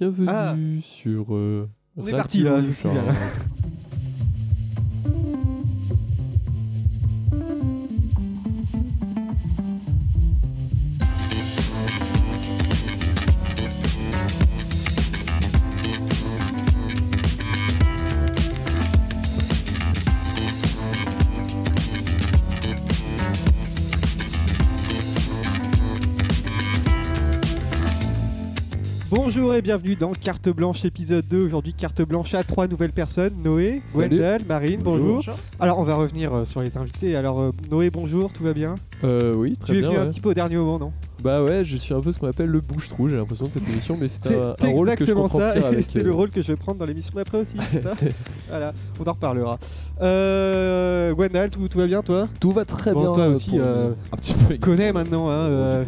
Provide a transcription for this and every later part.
bienvenue Ah. sur. euh, On est parti, là, Bonjour et bienvenue dans Carte Blanche épisode 2. Aujourd'hui, Carte Blanche à trois nouvelles personnes Noé, Salut. Wendell, Marine, bonjour. Bonjour. Alors, on va revenir euh, sur les invités. Alors, euh, Noé, bonjour, tout va bien? Euh, oui, très Tu es bien. venu un petit peu au dernier moment, non? Bah ouais, je suis un peu ce qu'on appelle le bouche-trou, j'ai l'impression de cette émission, mais c'est un, un rôle que je exactement comprends ça, c'est euh, le rôle que je vais prendre dans l'émission d'après aussi. c'est ça voilà, on en reparlera. Euh, Wendell, tout, tout va bien, toi? Tout va très Bon, bien. toi euh, aussi, pour euh, un petit peu. Tu connais maintenant, hein, Oh, euh, un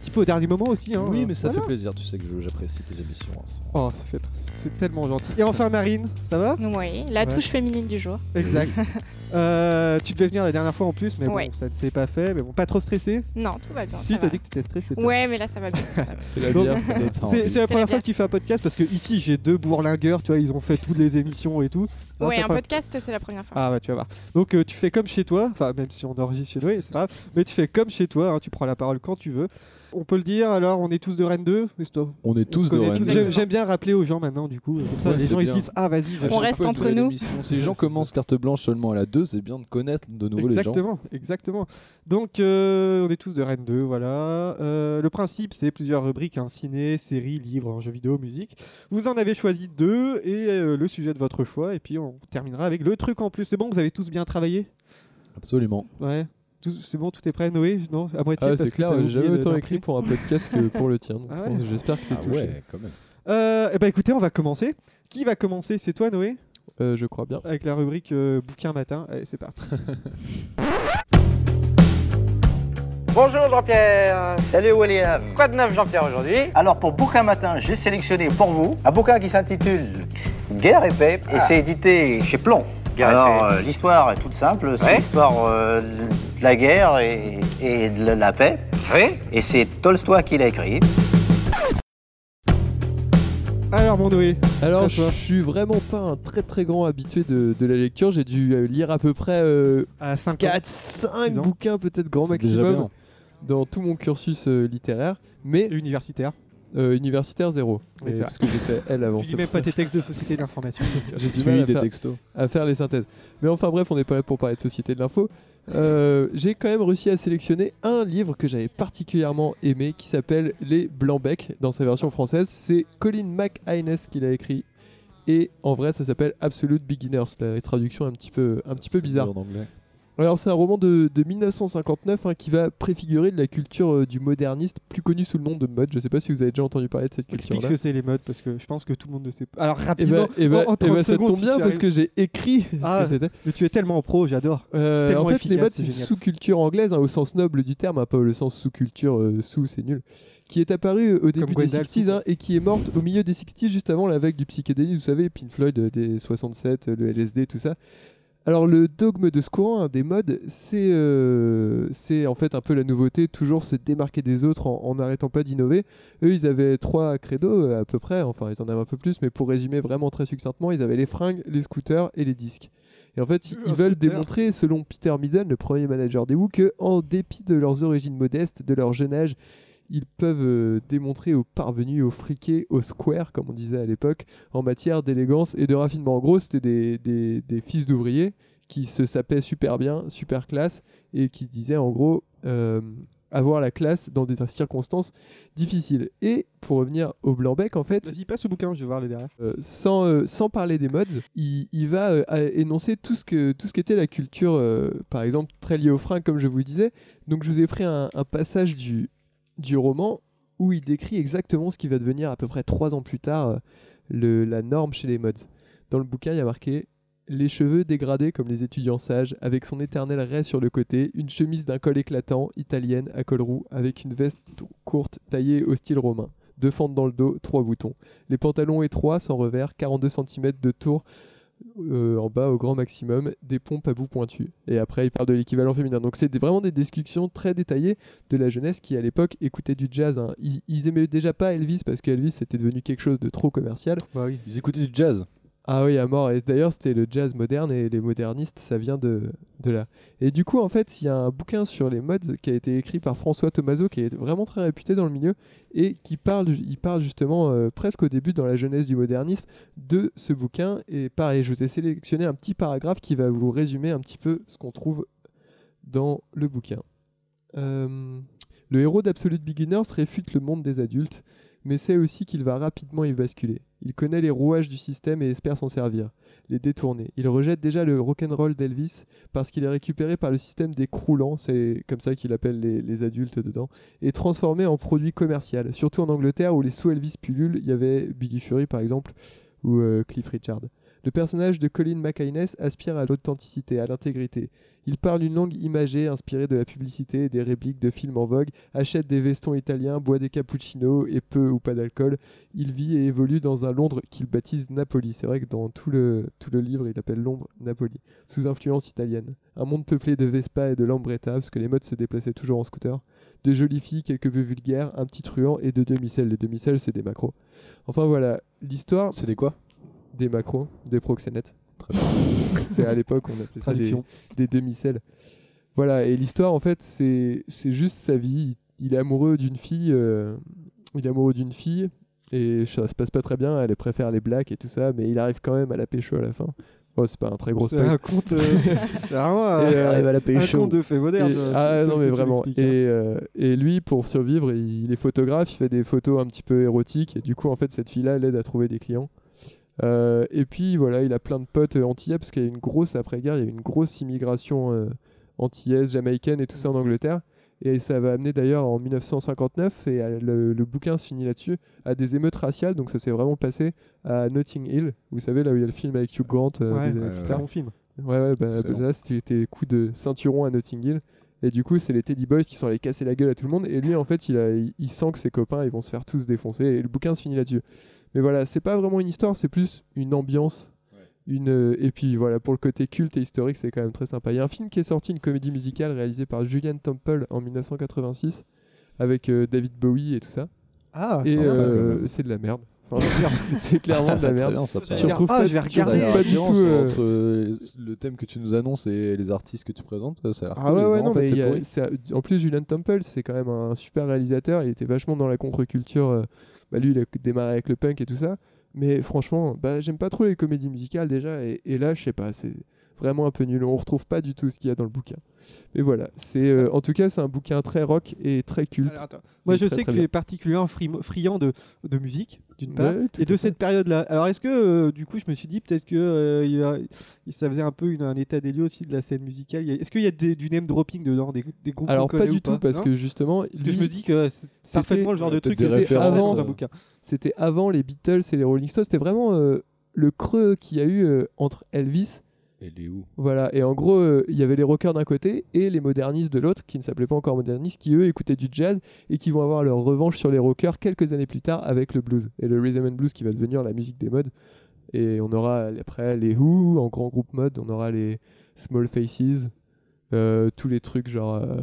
petit peu au dernier moment aussi. Hein, Oui, mais ça Voilà. fait plaisir. Tu sais que j'apprécie tes émissions. hein. Oh, ça fait, c'est tellement gentil. Et enfin, Marine, ça va? Oui, la Ouais. touche féminine du jour. Exact. Euh, tu devais venir la dernière fois en plus, mais bon, Ouais. ça ne s'est pas fait. Mais bon, pas trop stressé? Non, tout va bien. Si, t'as dit que t'étais stressé. Ouais, mais là ça va bien. C'est la première fois que tu fais un podcast parce que ici j'ai deux bourlingueurs, tu vois, ils ont fait toutes les émissions et tout. Non, ouais, un première- podcast, c'est la première fois. Ah ouais, tu vas voir. Donc euh, tu fais comme chez toi, enfin même si on enregistre chez nous, c'est pas grave, mais tu fais comme chez toi, hein, tu prends la parole quand tu veux. On peut le dire, alors on est tous de Rennes 2 mais c'est toi. On est On tous de Rennes. tous. Exactement. J'aime- J'aime bien rappeler aux gens maintenant, du coup, euh, comme ça Ouais, les gens ils se disent Ah vas-y, On reste entre nous. Si les gens commencent carte blanche seulement à la 2, c'est bien de connaître de nouveau les gens. Exactement, exactement. Donc, euh, on est tous de Rennes 2, voilà. Euh, le principe, c'est plusieurs rubriques hein, ciné, séries, livres, jeux vidéo, musique. Vous en avez choisi deux et euh, le sujet de votre choix. Et puis, on terminera avec le truc en plus. C'est bon, vous avez tous bien travaillé? Absolument. Ouais. C'est bon, tout est prêt, Noé Non, à moitié. Ah, c'est clair, j'ai jamais autant écrit pour un podcast que pour le tien. Ah ouais. J'espère que t'es Ah touché. ouais, quand même. Euh, eh ben, écoutez, on va commencer. Qui va commencer? C'est toi, Noé? Euh, je crois bien. Avec la rubrique euh, bouquin matin. Allez, c'est parti. Bonjour Jean-Pierre. Salut William. Quoi de neuf Jean-Pierre aujourd'hui? Alors pour Bouquin Matin, j'ai sélectionné pour vous un bouquin qui s'intitule Guerre et paix et c'est édité chez Plomb. Alors euh, l'histoire est toute simple, c'est Ouais. l'histoire euh, de la guerre et, et de la paix Oui. et c'est Tolstoy qui l'a écrit. Alors, mon Noé. Alors, je suis vraiment pas un très très grand habitué de, de la lecture. J'ai dû euh, lire à peu près euh, À 5 ans. 4, 5 Six ans. bouquins, peut-être grand maximum, dans tout mon cursus euh, littéraire. Mais Universitaire. Euh, universitaire, zéro. Oui, c'est parce que j'ai fait L avant. Tu même pas ça. tes textes de société d'information. J'ai du mal à des faire, textos. à faire les synthèses. Mais enfin bref, on n'est pas là pour parler de société de l'info. Euh, j'ai quand même réussi à sélectionner un livre que j'avais particulièrement aimé qui s'appelle Les Blancs-Becs dans sa version française. C'est Colin McInnes qui l'a écrit. Et en vrai, ça s'appelle Absolute Beginners. La traduction est un petit peu, un petit peu C'est bizarre. en anglais. Alors c'est un roman de, de 1959 hein, qui va préfigurer de la culture euh, du moderniste, plus connu sous le nom de mode. Je sais pas si vous avez déjà entendu parler de cette Explique ce que c'est les modes parce que je pense que tout le monde ne sait pas. Alors Et rapidement, bah, eh bah- en, en eh 30 bah, ça secondes, tombe si bien parce arrives. que j'ai écrit ce Ah, que c'était. Mais tu es tellement pro, j'adore. Euh, en fait, efficace, les modes, c'est une sous-culture anglaise, hein, au sens noble du terme, hein, pas le sens sous-culture, euh, sous, c'est nul, qui est apparue au début des Gwendal 60s sous, hein, et qui est morte au milieu des 60s, juste avant la vague du psychédélisme, vous savez, Pink Floyd euh, des 67, euh, le LSD, tout ça. Alors, le dogme de ce courant hein, des modes, c'est euh, c'est en fait un peu la nouveauté, toujours se démarquer des autres en n'arrêtant pas d'innover. Eux, ils avaient trois credos euh, à peu près, enfin, ils en avaient un peu plus, mais pour résumer vraiment très succinctement, ils avaient les fringues, les scooters et les disques. Et en fait, ils, Un ils veulent démontrer, selon Peter Midden, le premier manager des Who, que en dépit de leurs origines modestes, de leur jeune âge, ils peuvent euh, démontrer aux parvenus, aux friqués, aux squares, comme on disait à l'époque, en matière d'élégance et de raffinement. En gros, c'était des, des- des fils d'ouvriers qui se sapaient super bien, super classe, et qui disaient en gros euh, avoir la classe dans des circonstances difficiles. Et pour revenir au Blanc-Bec, en fait, Vas-y, passe au bouquin, je vais voir les derrière. euh, sans, euh, sans parler des mods, il, il va euh, énoncer tout ce que tout ce qu'était la culture, par exemple très liée aux fringues, comme je vous le disais. Donc je vous ai pris un, un passage du, du roman où il décrit exactement ce qui va devenir à peu près trois ans plus tard euh, la norme chez les mods. Dans le bouquin, il a marqué les cheveux dégradés comme les étudiants sages, avec son éternel raie sur le côté, une chemise d'un col éclatant, italienne, à col roux, avec une veste courte taillée au style romain. Deux fentes dans le dos, trois boutons. Les pantalons étroits, sans revers, 42 cm de tour, euh, en bas au grand maximum, des pompes à bout pointu. Et après, il parle de l'équivalent féminin. Donc, c'est vraiment des descriptions très détaillées de la jeunesse qui, à l'époque, écoutait du jazz. hein. Ils, ils aimaient déjà pas Elvis parce qu'Elvis était devenu quelque chose de trop commercial. Bah. Ils écoutaient du jazz. Ah oui, à mort. Et d'ailleurs, c'était le jazz moderne et les modernistes, ça vient de, de là. Et du coup, en fait, il y a un bouquin sur les mods qui a été écrit par François Tomaso, qui est vraiment très réputé dans le milieu, et qui parle, il parle justement euh, presque au début, dans la jeunesse du modernisme, de ce bouquin. Et pareil, je vous ai sélectionné un petit paragraphe qui va vous résumer un petit peu ce qu'on trouve dans le bouquin. Euh, le héros d'Absolute Beginners réfute le monde des adultes, mais sait aussi qu'il va rapidement y basculer. Il connaît les rouages du système et espère s'en servir, les détourner. Il rejette déjà le rock'n'roll d'Elvis parce qu'il est récupéré par le système des croulants, c'est comme ça qu'il appelle les, adultes dedans, et transformé en produit commercial. Surtout en Angleterre où les sous Elvis pullulent, il y avait Billy Fury par exemple, ou euh, Cliff Richard. Le personnage de Colin McInnes aspire à l'authenticité, à l'intégrité. Il parle une langue imagée inspirée de la publicité et des répliques de films en vogue, achète des vestons italiens, boit des cappuccinos et peu ou pas d'alcool. Il vit et évolue dans un Londres qu'il baptise Napoli. C'est vrai que dans tout le, tout le livre, il appelle Londres Napoli, sous influence italienne. Un monde peuplé de Vespa et de Lambretta, parce que les modes se déplaçaient toujours en scooter. De jolies filles, quelques vœux vulgaires, un petit truand et de demi-sels. Les demi-sels, c'est des macros. Enfin voilà, l'histoire C'est des quoi? Des macros, des proxénètes. C'est à l'époque, on appelait ça des, des demi-sels. Voilà, et l'histoire, en fait, c'est c'est juste sa vie. Il, est amoureux d'une fille, euh, il est amoureux d'une fille, et ça se passe pas très bien, elle préfère les blacks et tout ça, mais il arrive quand même à la pécho à la fin. Oh, c'est pas un très gros C'est un conte. euh, c'est vraiment Et, un, euh, Arrive à la un pécho. conte de fait moderne. Et- euh, ah non mais vraiment. Et, hein. euh, et lui pour survivre, il, il est photographe, il fait des photos un petit peu érotiques et du coup en fait cette fille-là l'aide à trouver des clients. Euh, et puis voilà, il a plein de potes euh, antillais parce qu'il y a une grosse après-guerre, il y a eu une grosse immigration euh, antillaise, jamaïcaine et tout ça en Angleterre. Et ça va amener d'ailleurs en 1959, et le, le bouquin se finit là-dessus, à des émeutes raciales. Donc ça s'est vraiment passé à Notting Hill. Vous savez, là où il y a le film avec Hugh Grant euh, Ouais, des années ouais, plus ouais. tard. bon film. Ouais, ouais, bah, là, c'était coup de ceinturon à Notting Hill. Et du coup, c'est les Teddy Boys qui sont allés casser la gueule à tout le monde. Et lui, en fait, il, a, il, il sent que ses copains, ils vont se faire tous défoncer. Et le bouquin se finit là-dessus. Mais voilà, c'est pas vraiment une histoire, c'est plus une ambiance. Une, euh, et puis voilà, pour le côté culte et historique, c'est quand même très sympa. Il y a un film qui est sorti, une comédie musicale réalisée par Julian Temple en 1986, avec euh, David Bowie et tout ça. Ah, et sympa, euh, c'est de la merde. Enfin, c'est clairement de la merde. bien, ça Je paraît. Tu vais retrouves ah, pas- je vais regarder. pas du tout, euh, entre le thème que tu nous annonces et les artistes que tu présentes, ça a l'air Ah cool. ouais, ouais, non, fait, mais c'est a- c'est- en plus, Julian Temple, c'est quand même un super réalisateur. Il était vachement dans la contre-culture. Bah, lui, il a démarré avec le punk et tout ça. Mais franchement, bah, j'aime pas trop les comédies musicales déjà. Et, et là, je sais pas, c'est vraiment un peu nul. On retrouve pas du tout ce qu'il y a dans le bouquin. Mais voilà, c'est euh, en tout cas, c'est un bouquin très rock et très culte. Alors. Moi, je très, sais très que tu es particulièrement fri- friand de, de musique, d'une part, Ouais, et de cette période-là. Alors, est-ce que, euh, du coup, je me suis dit peut-être que euh, il y a- ça faisait un peu une- un état des lieux aussi de la scène musicale. Est-ce qu'il y a des- du name dropping dedans, des, des groupes Alors, pas du ou tout, parce que justement, Parce que je me dis que c'est c'était- parfaitement le genre de truc des qui était références, avant dans un bouquin. c'était avant les Beatles et les Rolling Stones. C'était vraiment euh, le creux qu'il y a eu euh, entre Elvis Elle est où? Voilà, et en gros, euh, il y avait les rockers d'un côté et les modernistes de l'autre, qui ne s'appelaient pas encore modernistes, qui eux écoutaient du jazz et qui vont avoir leur revanche sur les rockers quelques années plus tard avec le blues. Et le rhythm and blues qui va devenir la musique des modes. Et on aura après les Who en grand groupe mode, on aura les Small Faces, euh, tous les trucs genre euh,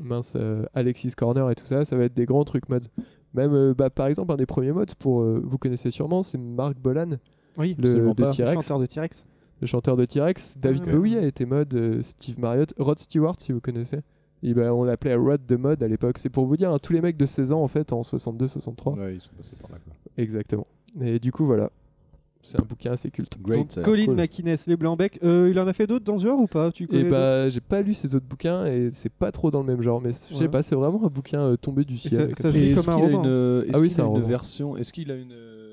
mince, euh, Alexis Corner et tout ça, ça va être des grands trucs modes. Même euh, bah, par exemple, un des premiers modes, pour, euh, vous connaissez sûrement, c'est Mark Bolan, Oui, le absolument de pas. T-Rex chanteur de T-Rex. Le chanteur de T-Rex. David ouais. Bowie a été mode, euh, Steve Marriott, Rod Stewart si vous connaissez. Et ben, on l'appelait Rod de mode à l'époque. C'est pour vous dire, hein, tous les mecs de 16 ans en fait en 62-63. Ouais, ils sont passés par là. Quoi. Exactement. Et du coup voilà, c'est un bouquin assez culte. Great. Donc, Colin cool. McInnes, les Blancs-Bec. Euh, il en a fait d'autres dans ce genre ou pas? Tu Et connais d'autres? bah j'ai pas lu ses autres bouquins et c'est pas trop dans le même genre, mais je sais Ouais. pas, c'est vraiment un bouquin euh, tombé du ciel. est-ce un qu'il a roman. une, euh, est-ce Ah version Est-ce qu'il a une, euh,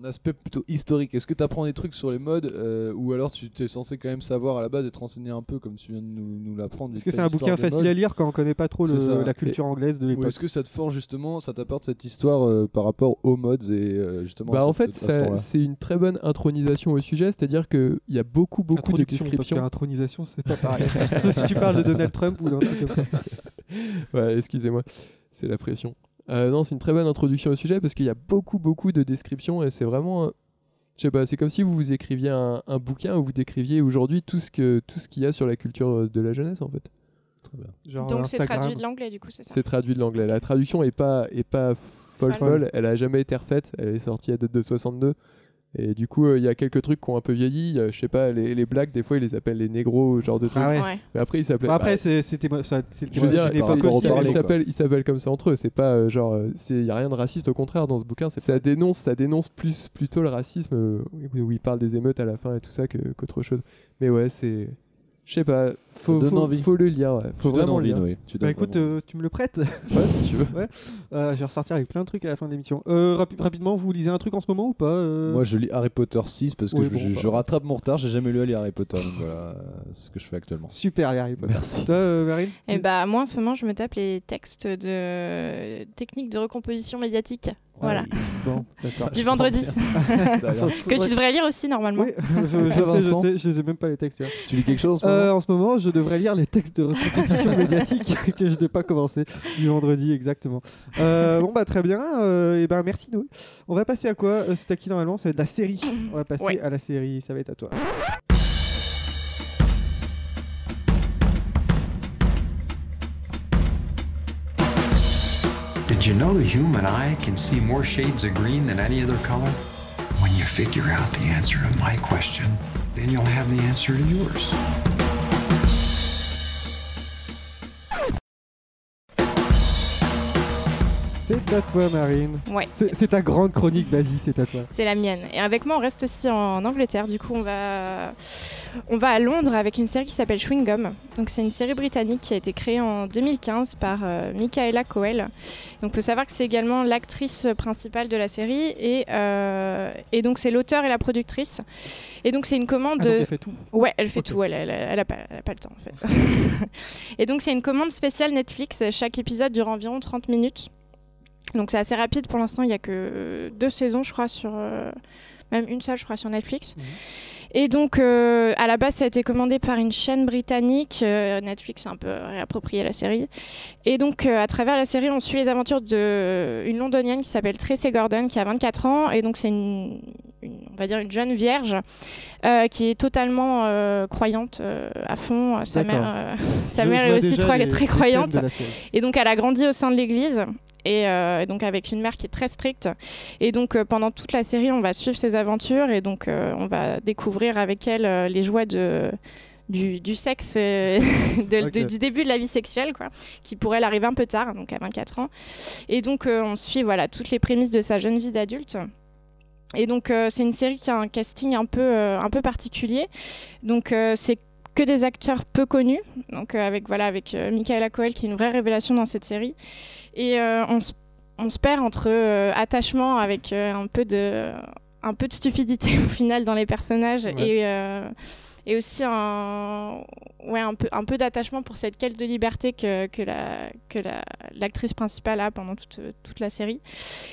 un aspect plutôt historique Est-ce que tu apprends des trucs sur les modes euh, ou alors tu es censé quand même savoir à la base et te renseigner un peu comme tu viens de nous, nous l'apprendre Est-ce que c'est un bouquin facile à lire quand on connaît pas trop le- la culture anglaise de Ou l'époque est-ce que ça te forge justement, ça t'apporte cette histoire euh, par rapport aux modes et euh, justement Bah à en fait c'est une très bonne intronisation au sujet, c'est-à-dire qu'il y a beaucoup beaucoup de parce descriptions. qu'intronisation, c'est pas pareil. Sauf si tu parles de Donald Trump ou d'un truc comme ça. ouais, excusez-moi, c'est la pression. Euh, non, c'est une très bonne introduction au sujet parce qu'il y a beaucoup, beaucoup de descriptions et c'est vraiment. Je sais pas, c'est comme si vous vous écriviez un, un bouquin où vous décriviez aujourd'hui tout ce que tout ce qu'il y a sur la culture euh, de la jeunesse en fait. Genre Donc c'est traduit de l'anglais, du coup, c'est ça. C'est traduit de l'anglais. La traduction est pas est pas folle Folle. folle. Elle a jamais été refaite. Elle est sortie à date de 62. Et du coup, euh, il y a quelques trucs qui ont un peu vieilli. Euh, je sais pas, les, les blacks, des fois, ils les appellent les négros, genre de trucs. Ah ouais. Ouais. Mais après, ils s'appellent. Après, bah, c'est- c'était je veux ouais, dire, ils ils s'appellent, ils s'appellent comme ça entre eux. C'est pas euh, genre, euh, c'est, y a rien de raciste. Au contraire, dans ce bouquin, ça dénonce, ça dénonce plus plutôt le racisme euh, où, où il parle des émeutes à la fin et tout ça qu'autre chose. Mais ouais, c'est, je sais pas, faut, donne faut, envie. faut le lire. Ouais. Faut Tu donnes vraiment envie, le lire. Noé. Tu Bah donnes écoute, euh, tu me le prêtes Ouais, si tu veux. Euh, Je vais ressortir avec plein de trucs à la fin de l'émission. Euh, rapi- rapidement, vous lisez un truc en ce moment ou pas euh Moi, je lis Harry Potter 6 parce que Oui, je, bon, je- bah. je rattrape mon retard. J'ai jamais lu Harry Potter, donc voilà, euh, c'est ce que je fais actuellement. Super, les Harry Potter. Merci. Toi, euh, Marine Et bah, moi, en ce moment, je me tape les textes de techniques de recomposition médiatique. Voilà. Bon, d'accord. Du vendredi. Que tu devrais lire aussi, normalement. Oui, je, je sais, je je même pas les textes. tu vois. Tu lis quelque chose en ce Euh, moment? en ce moment, je devrais lire les textes de compétition médiatique que je n'ai pas commencé du vendredi exactement. Euh, bon bah très bien. et ben merci Noé. On va passer à quoi? Euh, C'est à qui normalement? Ça va être la série. On va passer Ouais. à la série. Ça va être à toi. Did you know the human eye can see more shades of green than any other color? When you figure out the answer to my question, then you'll have the answer to yours. C'est à toi Marine. Ouais. C'est ta grande chronique. Vas-y, c'est à toi. C'est la mienne. Et avec moi, on reste aussi en Angleterre. Du coup, on va, on va à Londres avec une série qui s'appelle Chewing Gum. Donc, c'est une série britannique qui a été créée en 2015 par euh, Michaela Coel. Donc, il faut savoir que c'est également l'actrice principale de la série et, euh, et donc c'est l'auteur et la productrice. Et donc, c'est une commande. Ah, donc elle fait tout. Ouais, elle fait tout, elle, elle, elle a pas, elle a pas le temps en fait. et donc c'est une commande spéciale Netflix, chaque épisode dure environ 30 minutes. Donc c'est assez rapide pour l'instant, il n'y a que deux saisons je crois sur... euh, même une seule je crois sur Netflix. Mhm. Et donc euh, à la base ça a été commandé par une chaîne britannique, euh, Netflix a un peu réapproprié la série. Et donc à travers la série on suit les aventures d'une londonienne qui s'appelle Tracy Gordon qui a 24 ans et donc c'est une, une- on va dire une jeune vierge euh, qui est totalement euh, croyante euh, à fond. Sa mère, sa mère est aussi très, les- croyante. Et donc elle a grandi au sein de l'église. Et donc avec une mère qui est très stricte. Et donc pendant toute la série, on va suivre ses aventures et donc on va découvrir avec elle les joies de, du, du sexe, euh, de- Ok. de- du début de la vie sexuelle, quoi, qui pourrait elle arriver un peu tard, donc à 24 ans. Et donc euh, on suit voilà toutes les prémices de sa jeune vie d'adulte. Et donc euh, c'est une série qui a un casting un peu, euh, un peu particulier. Donc euh, c'est que des acteurs peu connus, donc avec voilà avec Michaela Coel qui est une vraie révélation dans cette série. Et on, se- on se perd entre euh, attachement avec euh, un peu de un peu de stupidité au final dans les personnages Ouais. et euh, et aussi un ouais un peu un peu d'attachement pour cette quête de liberté que, que la que la- l'actrice principale a pendant toute toute la série.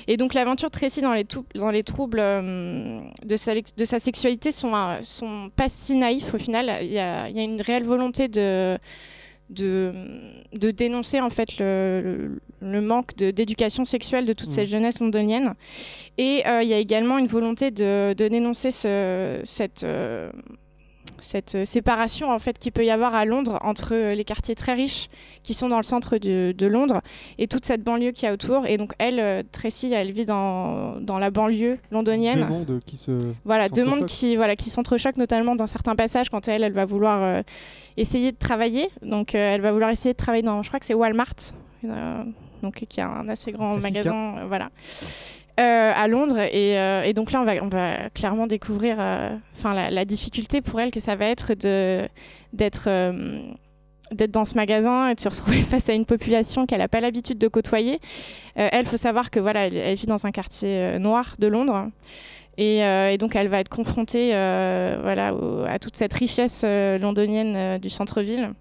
Et donc l'aventure Tracy dans les dans les troubles euh, de sa de sa sexualité sont euh, sont pas si naïfs au final. Il y a y a une réelle volonté de de, de dénoncer en fait le, le- le manque d'éducation sexuelle de toute Mhm. cette jeunesse londonienne. Et euh, il y a également une volonté de, de dénoncer ce- cette, cette euh, séparation en fait qu'il peut y avoir à Londres entre euh, les quartiers très riches qui sont dans le centre de, de Londres et toute cette banlieue qui a autour. Et donc elle, euh, Tracy, elle vit dans, dans la banlieue londonienne. Deux mondes qui se. Voilà, deux mondes s'entrechoquent. qui, voilà, qui s'entrechoquent, notamment dans certains passages quand elle, elle va vouloir euh, essayer de travailler. Donc, euh, elle va vouloir essayer de travailler dans, je crois que c'est Walmart, euh, donc qui a un assez grand magasin, voilà, euh, à Londres. Et, euh, et donc là, on va, clairement découvrir, euh, la, difficulté pour elle que ça va être d'être dans ce magasin et de se retrouver face à une population qu'elle n'a pas l'habitude de côtoyer. Elle, faut savoir que voilà, elle, vit dans un quartier noir de Londres. Et, donc elle va être confrontée voilà, à toute cette richesse londonienne du centre-ville.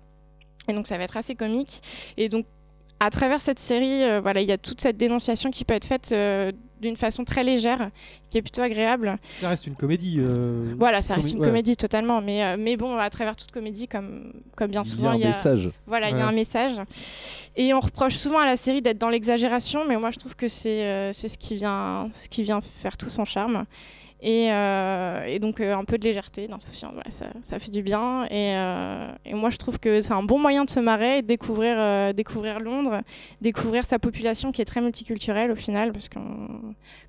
Et donc ça va être assez comique. Et donc à travers cette série, voilà, il y a toute cette dénonciation qui peut être faite d'une façon très légère, qui est plutôt agréable. Ça reste une comédie. euh, Voilà, ça reste une ouais. comédie totalement, mais, euh, mais bon, à travers toute comédie, comme, comme bien Il y souvent, a un il y a, message. voilà, il y a un message. Et on reproche souvent à la série d'être dans l'exagération, mais moi je trouve que c'est euh, c'est ce, qui vient- ce qui vient faire tout son charme. Et, euh, et donc euh, un peu de légèreté dans ce film, voilà, ça, ça fait du bien. Et, euh, et moi je trouve que c'est un bon moyen de se marrer, et de découvrir, euh, découvrir Londres, découvrir sa population qui est très multiculturelle au final, parce que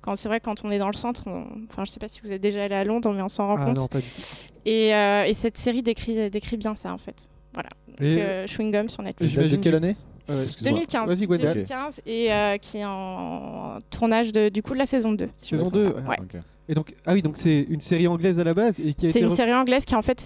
quand c'est vrai quand on est dans le centre, on- enfin je sais pas si vous êtes déjà allé à Londres, mais on s'en rend Ah compte. non, pas du tout. Et, euh, et cette série décrit, décrit bien ça en fait. Voilà. Donc, euh, Chewing Gum sur Netflix. de J'imagine quelle que- année Ouais. Excuse-moi. 2015. Vas-y, Gwenda. 2015 et euh, qui est en tournage de, du coup de la saison 2. si je me Saison trompe 2, pas. ouais. Ouais. Ok. Et donc, ah oui, donc c'est une série anglaise à la base et qui a C'est été. une série anglaise qui en fait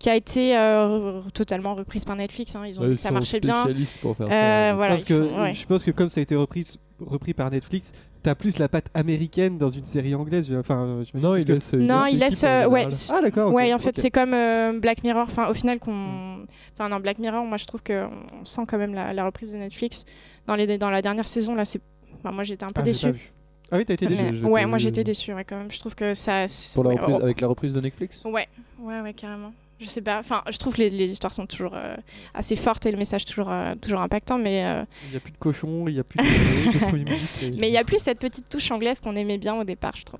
qui a été euh, totalement reprise par Netflix. hein. Ils ont Ouais, que ça marchait bien. spécialistes pour faire Euh, ça. voilà, Parce que font- ouais. je pense que comme ça a été repris, repris par Netflix, t'as plus la patte américaine dans une série anglaise. Enfin, euh, j'imagine, Non, il que- laisse. Non, il laisse. euh, ouais, Ah d'accord. ok, ouais, en fait, c'est comme euh, Black Mirror. Enfin, au final, qu'on. Enfin, dans Black Mirror, moi, je trouve que on sent quand même la, la reprise de Netflix. Dans, les, dans la dernière saison, là, c'est. Enfin, moi, j'étais un peu Ah, vu. Ah oui, t'as été déçu. ouais, moi, j'étais déçue, ouais, quand même. Je trouve que ça. Pour la ouais, reprise, oh, avec la reprise de Netflix Ouais, ouais, ouais, carrément. Je sais pas. Enfin, je trouve que les, les histoires sont toujours euh, assez fortes et le message toujours, euh, toujours impactant, mais euh, Il n'y a plus de cochon, il n'y a plus de, mais il y a plus cette petite touche anglaise qu'on aimait bien au départ, je trouve.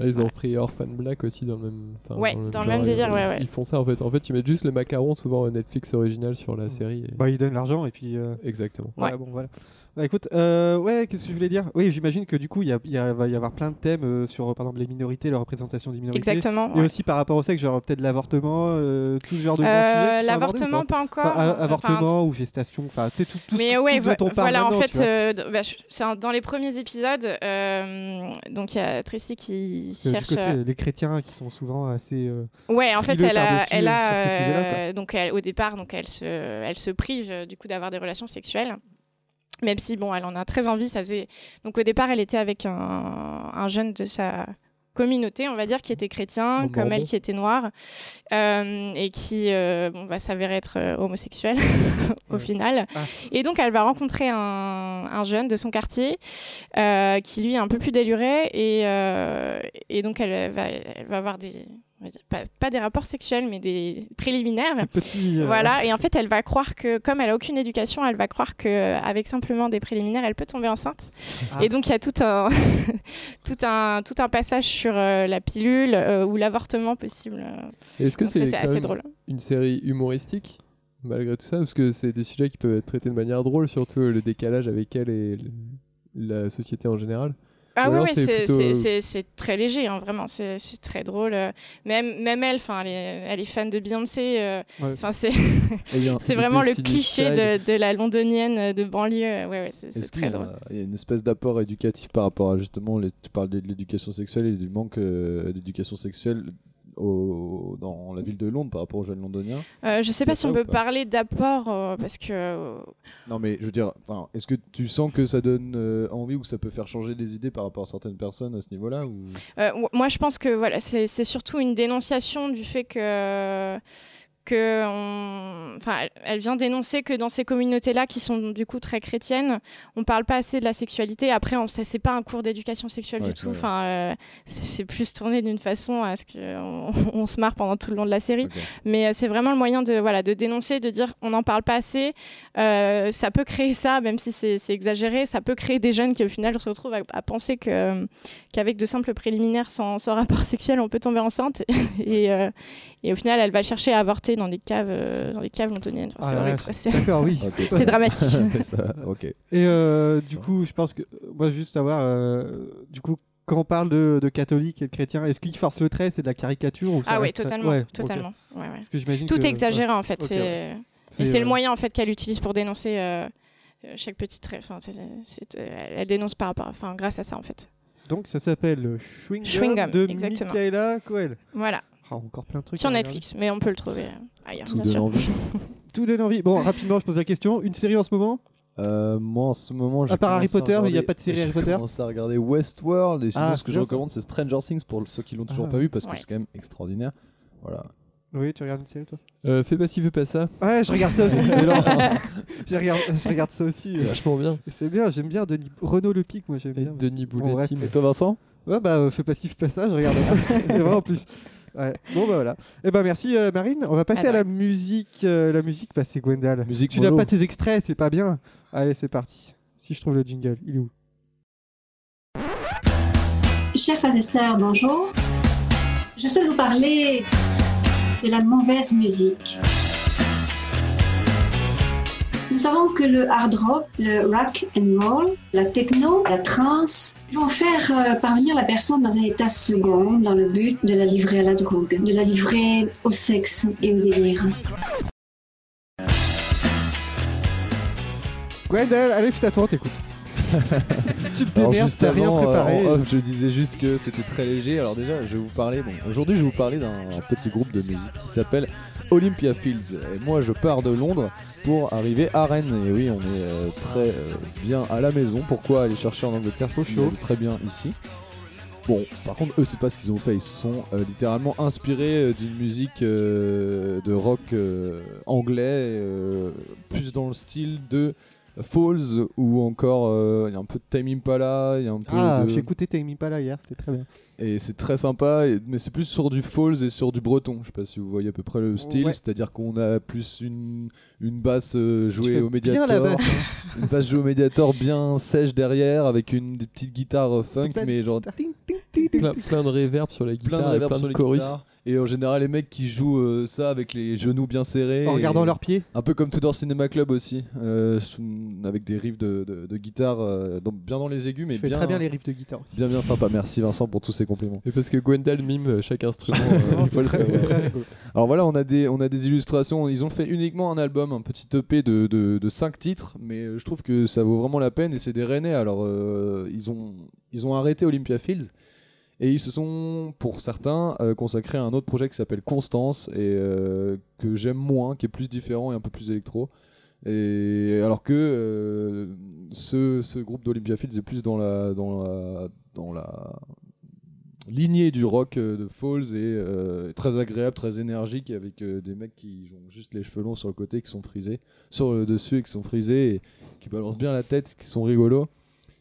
Ah, ils ont Ouais. pris Orphan Black aussi dans le même. Ouais, dans le même délire, ils, ouais, ouais. Ils font ça en fait. En fait, ils mettent juste le macaron souvent au Netflix original sur la série. et- Bah, ils donnent l'argent et puis. euh, Exactement. Ouais, Ouais. bon, voilà. Bah, écoute, euh, ouais, qu'est-ce que je voulais dire? Oui, j'imagine que du coup, il y va y avoir plein de thèmes euh, sur, par exemple, les minorités, la représentation des minorités. Exactement. Et ouais. aussi par rapport au sexe, genre peut-être l'avortement, euh, tout ce genre de Euh, sujets. L'avortement, pas? encore. Enfin, avortement ou gestation, enfin, tu sais, tout, tout Mais tout ouais, dont vo- voilà, en fait, bah, je- dans les premiers épisodes, donc il y a Tracy qui cherche. du côté, les chrétiens qui sont souvent assez. Ouais, en fait, elle a, elle donc elle- au départ, donc elle se, elle se prive du coup d'avoir des relations sexuelles. Même si bon, elle en a très envie, ça faisait. Donc au départ, elle était avec un, un jeune de sa communauté, on va dire, qui était chrétien, comme elle qui était noire, euh, et qui euh, bon, va s'avérer être euh, homosexuel au Ouais. final. Ah. Et donc elle va rencontrer un, un jeune de son quartier euh, qui lui est un peu plus déluré, et, et donc elle va, elle va avoir des pas, pas des rapports sexuels, mais des préliminaires. Euh, Voilà, et en fait, elle va croire que, comme elle a aucune éducation, elle va croire que avec simplement des préliminaires, elle peut tomber enceinte. Ah. Et donc, il y a tout un, tout un, tout un passage sur euh, la pilule euh, ou l'avortement possible. Est-ce que c'est assez drôle. une série humoristique malgré tout ça? Parce que c'est des sujets qui peuvent être traités de manière drôle, surtout le décalage avec elle et le- la société en général. Ah Ou oui, oui, c'est plutôt- très léger, hein, vraiment, c'est très drôle. euh. Même, même elle, elle, est, elle est fan de Beyoncé. euh, Ouais. c'est vraiment le cliché de, de la londonienne de banlieue. Ouais, ouais, c'est très drôle. il y a une espèce d'apport éducatif par rapport à justement, les, tu parles de l'éducation sexuelle et du manque euh, d'éducation sexuelle au, dans la ville de Londres par rapport aux jeunes londoniens. Euh, je sais y a pas si on peut pas parler d'apport euh, parce que euh, Non mais je veux dire, est-ce que tu sens que ça donne envie ou que ça peut faire changer des idées par rapport à certaines personnes à ce niveau-là ou... Moi, je pense que voilà, c'est surtout une dénonciation du fait que que on- enfin, elle- vient dénoncer que dans ces communautés-là, qui sont du coup très chrétiennes, on parle pas assez de la sexualité. Après, on, ça c'est pas un cours d'éducation sexuelle Ouais, du tout. ouais. Enfin, euh, c'est plus tourné d'une façon à ce qu'on on se marre pendant tout le long de la série. Mais euh, c'est vraiment le moyen de, voilà, de dénoncer, de dire on n'en parle pas assez. Euh, ça peut créer ça, même si c'est exagéré. Ça peut créer des jeunes qui, au final, se retrouvent à, à penser qu'avec de simples préliminaires sans, sans rapport sexuel, on peut tomber enceinte. et, et au final, elle va chercher à avorter dans des caves, euh, dans les caves londoniennes. Enfin, c'est Ah, horrible, ouais. quoi. C'est- D'accord, oui. Ok. c'est dramatique. Ça, ok. Et euh, du coup, je pense que moi, juste savoir, euh, du coup, quand on parle de, de catholiques et de chrétiens, est-ce qu'ils forcent le trait C'est de la caricature ou ah oui, totalement. Ouais, totalement. Ouais, ouais. Parce que j'imagine Tout que- est exagéré, en fait. Ouais. Et c'est le euh, moyen en fait qu'elle utilise pour dénoncer euh, euh, chaque petite trait. Enfin, euh, elle dénonce par rapport, enfin, grâce à ça en fait. Donc ça s'appelle Chewing Gum Chewing Gum, de exactement. Michaela Coel. Voilà, Ah, encore plein de trucs. sur regarder. Netflix, mais on peut le trouver euh, ailleurs, Tout bien donne sûr. envie. Tout donne envie. Bon, rapidement, je pose la question. Une série en ce moment? Euh, moi en ce moment, j'ai À part Harry Potter, il y a pas de série j'ai Harry Potter commencé à regarder Westworld et sinon Ah, ce que je recommande c'est Stranger Things pour ceux qui l'ont toujours Ah. pas vu parce que c'est quand même extraordinaire. Voilà. Oui, tu regardes une série toi? Euh, fais pas ci, fais pas ça. Ouais, je regarde ça aussi. Excellent. je, regarde, je regarde ça aussi. C'est vachement bien. C'est bien, j'aime bien Denis... Renaud Le Pic, moi j'aime bien. Denis Bon. Bouletti. mais- Et toi, Vincent? Ouais, bah, fais pas ci, fais pas ça, je regarde. C'est vrai en plus. Ouais. Bon, bah voilà. Eh ben merci euh, Marine. On va passer Ah à la bah. musique. euh, la musique, bah, c'est Gwendal. Musique Tu n'as mono. pas tes extraits, c'est pas bien. Allez, c'est parti. Si je trouve le jingle, il est où? Chers frères et sœurs, bonjour. Je souhaite vous parler de la mauvaise musique. Nous savons que le hard rock, le rock and roll, la techno, la trance vont faire euh, parvenir la personne dans un état second dans le but de la livrer à la drogue, de la livrer au sexe et au délire. Gwendal, allez, c'est à toi, on t'écoute. tu te démerdes, juste t'as rien avant, euh, préparé. en off, je disais juste que c'était très léger. Alors déjà, je vais vous parler. Bon, aujourd'hui, je vais vous parler d'un petit groupe de musique qui s'appelle Olympia Fields. Et moi, je pars de Londres pour arriver à Rennes. Et oui, on est euh, très euh, bien à la maison. Pourquoi aller chercher en Angleterre habitent très bien ici. Bon, par contre, eux, c'est pas ce qu'ils ont fait. Ils se sont euh, littéralement inspirés euh, d'une musique euh, de rock anglais, plus dans le style de Falls ou encore euh, il y a un peu de Time Impala, il y a un peu Ah, de... j'ai écouté Take Me Pala hier, c'était très bien. et c'est très sympa, et- mais c'est plus sur du Falls et sur du breton. Je sais pas si vous voyez à peu près le style, Ouais. c'est-à-dire qu'on a plus une, une basse euh, jouée au médiator, basse, une basse jouée au médiator bien sèche derrière avec une des petites guitares euh, funk, mais genre. Plein, plein de reverb sur la guitare, plein de et reverb plein sur de chorus. guitares. Et en général, les mecs qui jouent euh, ça avec les genoux bien serrés. En et- regardant leurs pieds. Un peu comme Tudor Cinema Club aussi, euh, avec des riffs de, de- de guitare euh, dans- bien dans les aigus, mais Tu fais bien, très bien les riffs de guitare aussi. bien bien sympa. Merci Vincent pour tous ces compliments. Et parce que Gwendal mime chaque instrument, euh, il faut le C'est très- très rigolo. Alors voilà, on a des, on a des illustrations. Ils ont fait uniquement un album, un petit EP de, de, de 5 titres, mais je trouve que ça vaut vraiment la peine et c'est des Rennais. Alors euh, ils, ont, ils ont arrêté Olympia Fields et ils se sont, pour certains, euh, consacrés à un autre projet qui s'appelle Constance et euh, que j'aime moins, qui est plus différent et un peu plus électro. Et alors que euh, ce, groupe d'Olympia Fields est plus dans la, dans la, dans la lignée du rock de Falls et très agréable, très énergique avec des mecs qui ont juste les cheveux longs sur le côté, qui sont frisés, sur le dessus et qui sont frisés et qui balancent bien la tête, qui sont rigolos.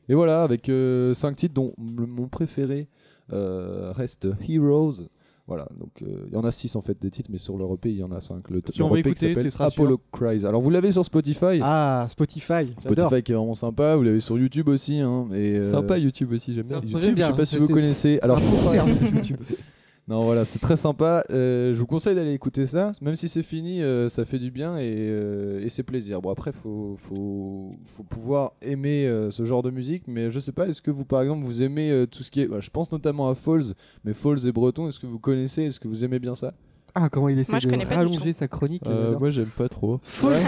Et voilà, avec 5 titres dont le- mon préféré euh, reste Heroes. Voilà, donc euh, il y en a 6 en fait des titres, mais sur leur EP il y en a 5. Le, Si leur on veut EP qui écouter, s'appelle ce sera Apollo Cries. Alors vous l'avez sur Spotify? Ah, Spotify. Spotify qui est vraiment sympa, vous l'avez sur YouTube aussi. Hein, et, euh, Sympa YouTube aussi, j'aime bien. YouTube, je sais pas si vous connaissez. Alors, YouTube. non, voilà, c'est très sympa. Euh, je vous conseille d'aller écouter ça. Même si c'est fini, euh, ça fait du bien et, euh, et c'est plaisir. Bon, après, faut, faut, faut pouvoir aimer ce genre de musique. Mais je sais pas, est-ce que vous, par exemple, vous aimez tout ce qui est. bah, je pense notamment à Falls, mais Falls et Breton, est-ce que vous connaissez Est-ce que vous aimez bien ça? Ah, comment il essaie Moi, je de pas rallonger sa chronique. Euh, moi, j'aime pas trop. Ouais,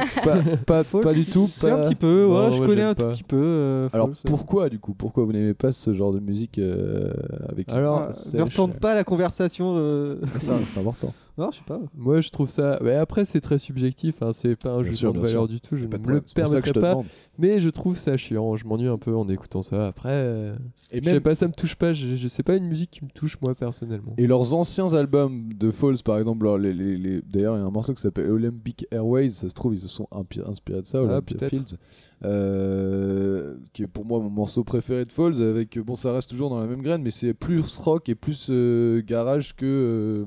Pas, pas, pas du tout. si, un pas- petit peu, ouais, Non, je moi, connais un tout pas. petit peu. euh, Alors pourquoi du coup Pourquoi vous n'aimez pas ce genre de musique euh, avec Alors, Ah, ne retourne pas la conversation. euh. Ça, c'est important. Non, je sais pas. Moi, je trouve ça. Après, c'est très subjectif. Hein. C'est pas un Bien jugement sûr, de valeur sûr. du tout. Je ne me le permettrai pas. demande. Mais je trouve ça chiant. Je m'ennuie un peu en écoutant ça. Après, euh, Et je sais pas, ça me touche pas. Je, je sais pas une musique qui me touche moi personnellement. Et leurs anciens albums de Falls, par exemple, alors, les, les- les- d'ailleurs, il y a un morceau qui s'appelle Olympic Airways, ça se trouve, ils se sont inspirés de ça, Ah, Olympia peut-être. Fields, euh, qui est pour moi mon morceau préféré de Falls, avec, bon, ça reste toujours dans la même graine, mais c'est plus rock et plus euh, garage que, euh,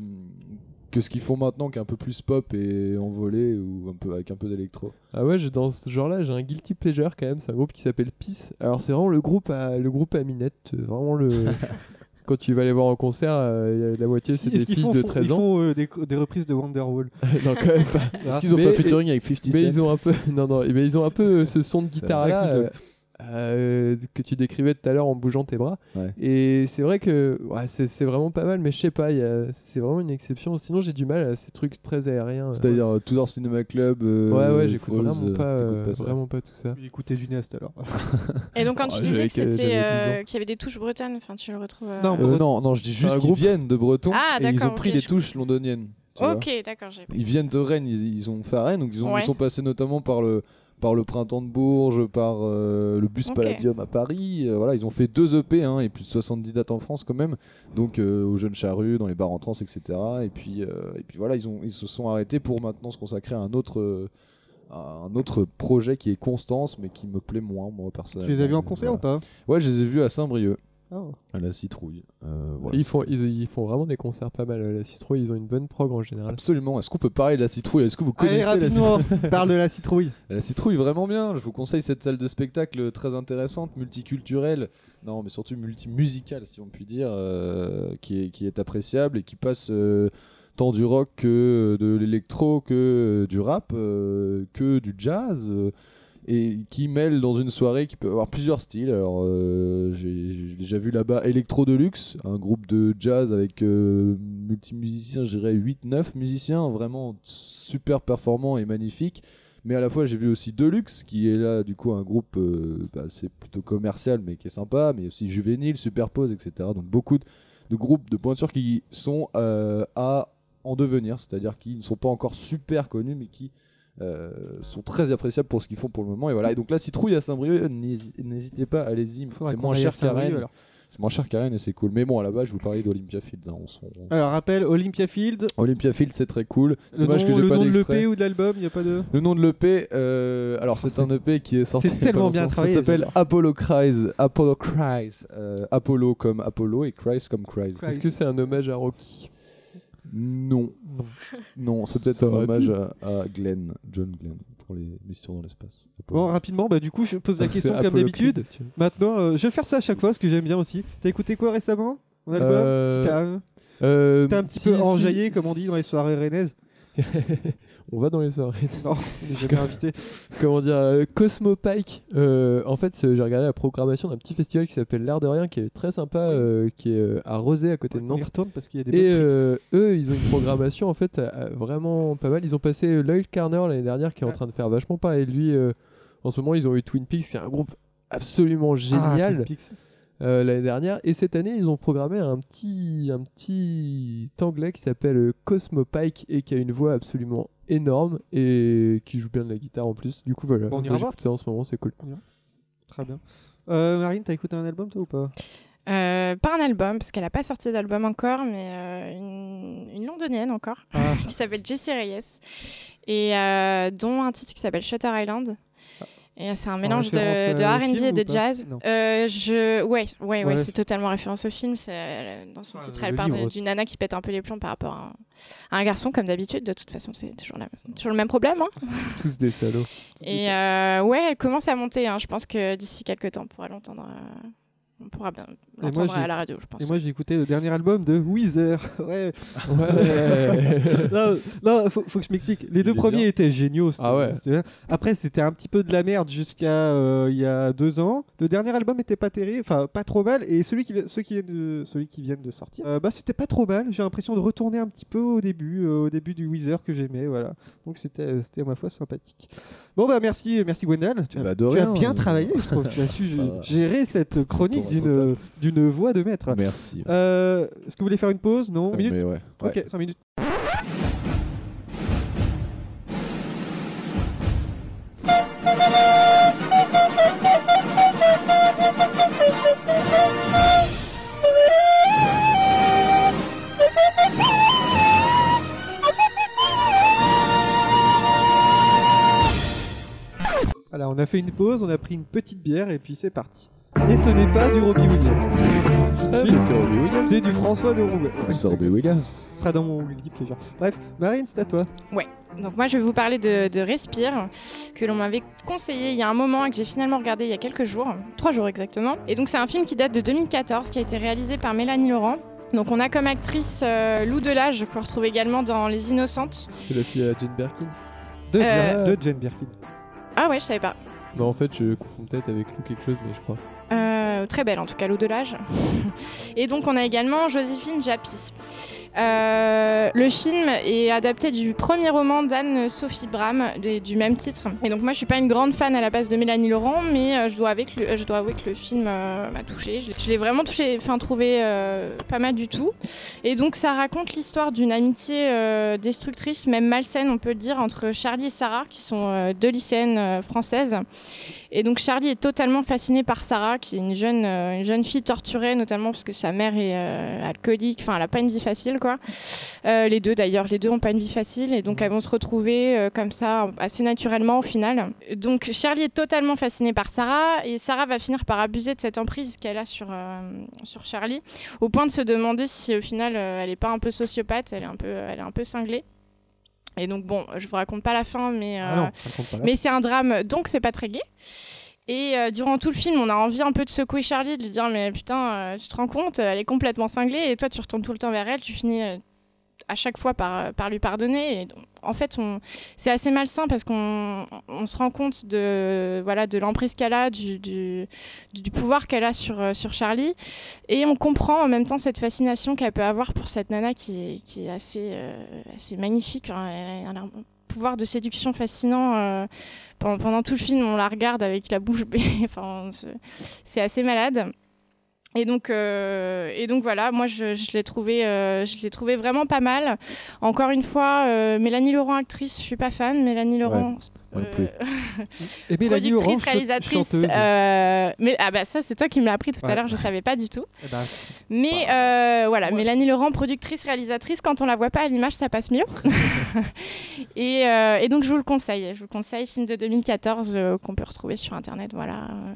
que ce qu'ils font maintenant, qui est un peu plus pop et envolé, ou un peu, avec un peu d'électro. Ah ouais, dans ce genre-là, j'ai un guilty pleasure quand même. C'est un groupe qui s'appelle Peace. Alors c'est vraiment le groupe à le groupe à minette, euh, vraiment le. Quand tu vas les voir en concert, euh, la moitié c'est des filles font, de font- 13 ils ans. font euh, des, des reprises de Wonderwall non, quand même pas. Est-ce qu'ils ont Mais- fait un featuring avec 50 Mais Cent ils ont un peu, non non, mais ils ont un peu ce son de guitare là. Euh, que tu décrivais tout à l'heure en bougeant tes bras. Ouais. Et c'est vrai que ouais, c'est vraiment pas mal, mais je sais pas, c'est vraiment une exception. Sinon j'ai du mal à ces trucs très aériens. euh. C'est-à-dire euh, Tudor Cinema Club. euh, Ouais ouais, j'écoute vraiment euh, pas, vraiment pas tout ça. Écoutez Junest alors. Et donc, quand Ah, tu disais j'avais que que- c'était, j'avais 10 euh, ans. qu'il y avait des touches bretonnes, enfin, tu le retrouves. euh, Non, Euh, non, non, je dis juste qu'ils groupe. viennent de Breton Ah, et ils ont pris ok, les je- touches londoniennes. Ok, d'accord, j'ai. Ils viennent de Rennes, ils, ils ont fait à Rennes, donc ils, ont, Ouais. ils sont passés notamment par le, par le Printemps de Bourges, par euh, le Bus. Palladium à Paris. Euh, voilà, ils ont fait deux EP hein, et plus de 70 dates en France quand même. Donc euh, aux Jeunes Charrues, dans les bars en trans, etc. Et puis, euh, et puis voilà, ils, ont, ils se sont arrêtés pour maintenant se consacrer à un autre, euh, à un autre projet qui est Constance, mais qui me plaît moins, moi Tu personnellement. les as vus en concert Voilà. ou pas? Ouais, je les ai vus à Saint-Brieuc, Oh. à la citrouille. Euh, voilà. Ils font, ils, ils font vraiment des concerts pas mal. La citrouille, ils ont une bonne prog en général. Absolument. Est-ce qu'on peut parler de la citrouille? Est-ce que vous Allez, connaissez la rapidement, citrouille? parle de la citrouille. La citrouille, vraiment bien. Je vous conseille cette salle de spectacle très intéressante, multiculturelle, non, mais surtout multimusicale, si on peut dire, euh, qui, est, qui est appréciable et qui passe euh, tant du rock que de l'électro, que du rap, euh, que du jazz. Et qui mêle dans une soirée qui peut avoir plusieurs styles. Alors, euh, j'ai déjà vu là-bas Electro Deluxe, un groupe de jazz avec euh, multimusiciens, je dirais 8-9 musiciens, vraiment super performants et magnifiques. Mais à la fois, j'ai vu aussi Deluxe, qui est là, du coup, un groupe, euh, bah, c'est plutôt commercial, mais qui est sympa, mais aussi juvénile, Superpose, etc. Donc beaucoup de, de groupes de pointure qui sont euh, à en devenir, c'est-à-dire qui ne sont pas encore super connus, mais qui sont très appréciables pour ce qu'ils font pour le moment. Et voilà. Et donc la citrouille à Saint-Brieuc, n'hési- n'hésitez pas, allez-y. C'est moins cher qu'à Saint-Brieuc, Rennes. C'est moins cher qu'à Rennes et c'est cool. Mais bon, à la base, je vous parlais d'Olympia Field. hein, on Alors, rappel, Olympia Field. Olympia Field, c'est très cool. C'est Le dommage nom, que j'ai le pas nom de d'extrait. l'EP ou de l'album, il n'y a pas de. Le nom de l'EP, euh, alors c'est un EP qui est sorti. c'est tellement bien travaillé, Ça s'appelle. Apollo Cries. Apollo Cries. Euh, Apollo comme Apollo et Cries comme. Cries. Est-ce que c'est un hommage à Rocky? Non. Non, c'est peut-être un hommage à, à Glenn, John Glenn, pour les missions dans l'espace. Bon, rapidement, bah, du coup, je pose la question comme d'habitude. Maintenant, euh, je vais faire ça à chaque fois, parce que j'aime bien aussi. T'as écouté quoi récemment Mon album Euh, Qui t'a- Euh, T'es un petit si, peu si, enjaillé, comme on dit dans les soirées rennaises. on va dans les soirées. Non, on n'est jamais invité. Comment dire euh, Cosmo Pike. Euh, en fait, j'ai regardé la programmation d'un petit festival qui s'appelle L'Air de Rien, qui est très sympa, euh, qui est à Rosé, à côté de Nantes. retourne parce qu'il y a des Et eux, ils ont une programmation en fait vraiment pas mal. Ils ont passé Loyal Carner l'année dernière, qui est en train de faire vachement parler de lui. en ce moment, ils ont eu Twin Peaks, c'est un groupe absolument Ah, génial. Euh, l'année dernière. Et cette année, ils ont programmé un petit, un petit anglais qui s'appelle Cosmo Pike et qui a une voix absolument énorme et qui joue bien de la guitare en plus. Du coup, voilà. Bon, on ira voir. ça en ce moment, c'est cool. Très bien. Euh, Marine, t'as écouté un album toi ou pas? Euh, pas un album, parce qu'elle n'a pas sorti d'album encore, mais euh, une, une londonienne encore, Ah. qui s'appelle Jessie Reyes, et euh, dont un titre qui s'appelle Shutter Island. Et c'est un mélange de, euh, R&B film et de jazz. Euh, je, ouais, ouais, ouais, Ouais. c'est totalement référence au film. C'est euh, dans son Ah, titre, le elle parle d'une nana qui pète un peu les plombs par rapport à un, à un garçon, comme d'habitude. De toute façon, c'est toujours, la- toujours le même problème. hein. Tous des salauds. Et euh, ouais, elle commence à monter. hein. Je pense que d'ici quelques temps, on pourra l'entendre. euh, on pourra bien l'entendre à la radio, je pense. Et moi j'ai écouté le dernier album de Weezer. ouais. Ouais. non, non, faut, faut que je m'explique. Les deux premiers bien. étaient géniaux. Ah ouais. Après, c'était un petit peu de la merde jusqu'à euh, il y a deux ans. Le dernier album était pas terrible, enfin pas trop mal. Et celui qui, ceux qui viennent de, celui qui viennent de sortir, euh, bah c'était pas trop mal. J'ai l'impression de retourner un petit peu au début, euh, au début du Weezer que j'aimais. Voilà. Donc c'était, c'était à ma foi sympathique. Bon bah merci, merci Gwendal. Tu, as, Bah, as bien travaillé, je trouve. tu as su gérer cette chronique d'une, d'une voix de maître. Merci. Euh, Est-ce que vous voulez faire une pause? Non? Une minute? Mais ouais. ouais. Ok, 5 minutes. Voilà, on a fait une pause, on a pris une petite bière et puis c'est parti. Et ce n'est pas du Robbie Williams. C'est. C'est du François de Roubaix. Mr. Robbie Williams. Ce sera dans mon guilty pleasure. Bref, Marine, c'est à toi. Donc moi, je vais vous parler de, de Respire, que l'on m'avait conseillé il y a un moment et que j'ai finalement regardé il y a quelques jours, trois jours exactement. Et donc c'est un film qui date de 2014, qui a été réalisé par Mélanie Laurent. Donc on a comme actrice euh, Lou Delage, qu'on retrouve également dans Les Innocentes. C'est la fille à Jane Birkin. De, Euh, de Jane Birkin. Ah ouais, je savais pas. Non, en fait, je confonds peut-être avec Lou quelque chose, mais je crois. Euh, très belle en tout cas, Lou Delage. et donc on a également Joséphine Japy. Euh, le film est adapté du premier roman d'Anne-Sophie Bram du même titre. Et donc moi je suis pas une grande fan à la base de Mélanie Laurent, mais euh, je, dois avouer que le, film euh, m'a touchée. Je, l'ai- vraiment touché, enfin trouvé pas mal du tout. Et donc ça raconte l'histoire d'une amitié destructrice, même malsaine on peut le dire, entre Charlie et Sarah, qui sont deux lycéennes françaises. Et donc Charlie est totalement fasciné par Sarah, qui est une jeune, une jeune fille torturée, notamment parce que sa mère est alcoolique. Enfin, elle n'a pas une vie facile, quoi. Euh, les deux, d'ailleurs, les deux n'ont pas une vie facile, et donc elles vont se retrouver euh, comme ça, assez naturellement au final. Donc Charlie est totalement fasciné par Sarah, et Sarah va finir par abuser de cette emprise qu'elle a sur, euh, sur Charlie, au point de se demander si au final elle n'est pas un peu sociopathe, elle est un peu, elle est un peu cinglée. Et donc bon, je vous raconte pas la fin, mais Ah non, mais c'est un drame, donc c'est pas très gai. Et euh, durant tout le film, on a envie un peu de secouer Charlie, de lui dire mais putain, euh, tu te rends compte, elle est complètement cinglée et toi tu retournes tout le temps vers elle, tu finis euh, à chaque fois par, lui pardonner. Et en fait, c'est assez malsain parce qu'on on se rend compte de voilà de l'emprise qu'elle a, du, pouvoir qu'elle a sur, sur Charlie, et on comprend en même temps cette fascination qu'elle peut avoir pour cette nana qui est, qui est assez, euh, assez magnifique. Enfin, elle elle pouvoir de séduction fascinant. euh, pendant, pendant tout le film, on la regarde avec la bouche bée. enfin, c'est- assez malade. Et donc, euh, et donc voilà, moi je, je l'ai trouvé, euh, je l'ai trouvé vraiment pas mal. Encore une fois, euh, Mélanie Laurent actrice, je suis pas fan. Mélanie Laurent, moi non plus. Et Mélanie Laurent, productrice, réalisatrice. euh, mais ah bah ça c'est toi qui me l'as appris tout Ouais. à l'heure, je savais pas du tout. Eh ben, Mais euh, voilà, Mélanie Laurent, productrice, réalisatrice, quand on la voit pas à l'image, ça passe mieux. et, euh, et donc je vous le conseille. Je vous le conseille, film de 2014 euh, qu'on peut retrouver sur internet. Voilà, Euh,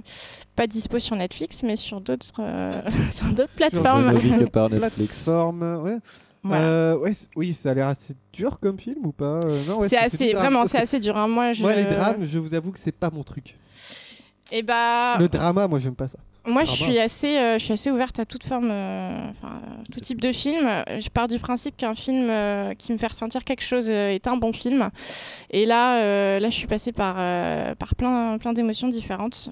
pas dispo sur Netflix, mais sur d'autres euh, sur d'autres plateformes. Plateforme, ouais. Voilà. Euh, ouais, oui, ça a l'air assez dur comme film ou pas Euh, ouais, c'est assez, vraiment, c'est assez dur. hein. Moi, je. Moi, les drames, je vous avoue que c'est pas mon truc. Et bah. Le drama, moi, j'aime pas ça. Moi, je suis assez, euh, je suis assez ouverte à toute forme, euh, enfin, tout type de film. Je pars du principe qu'un film euh, qui me fait ressentir quelque chose est un bon film. Et là, là, je suis passée par, par plein, plein d'émotions différentes.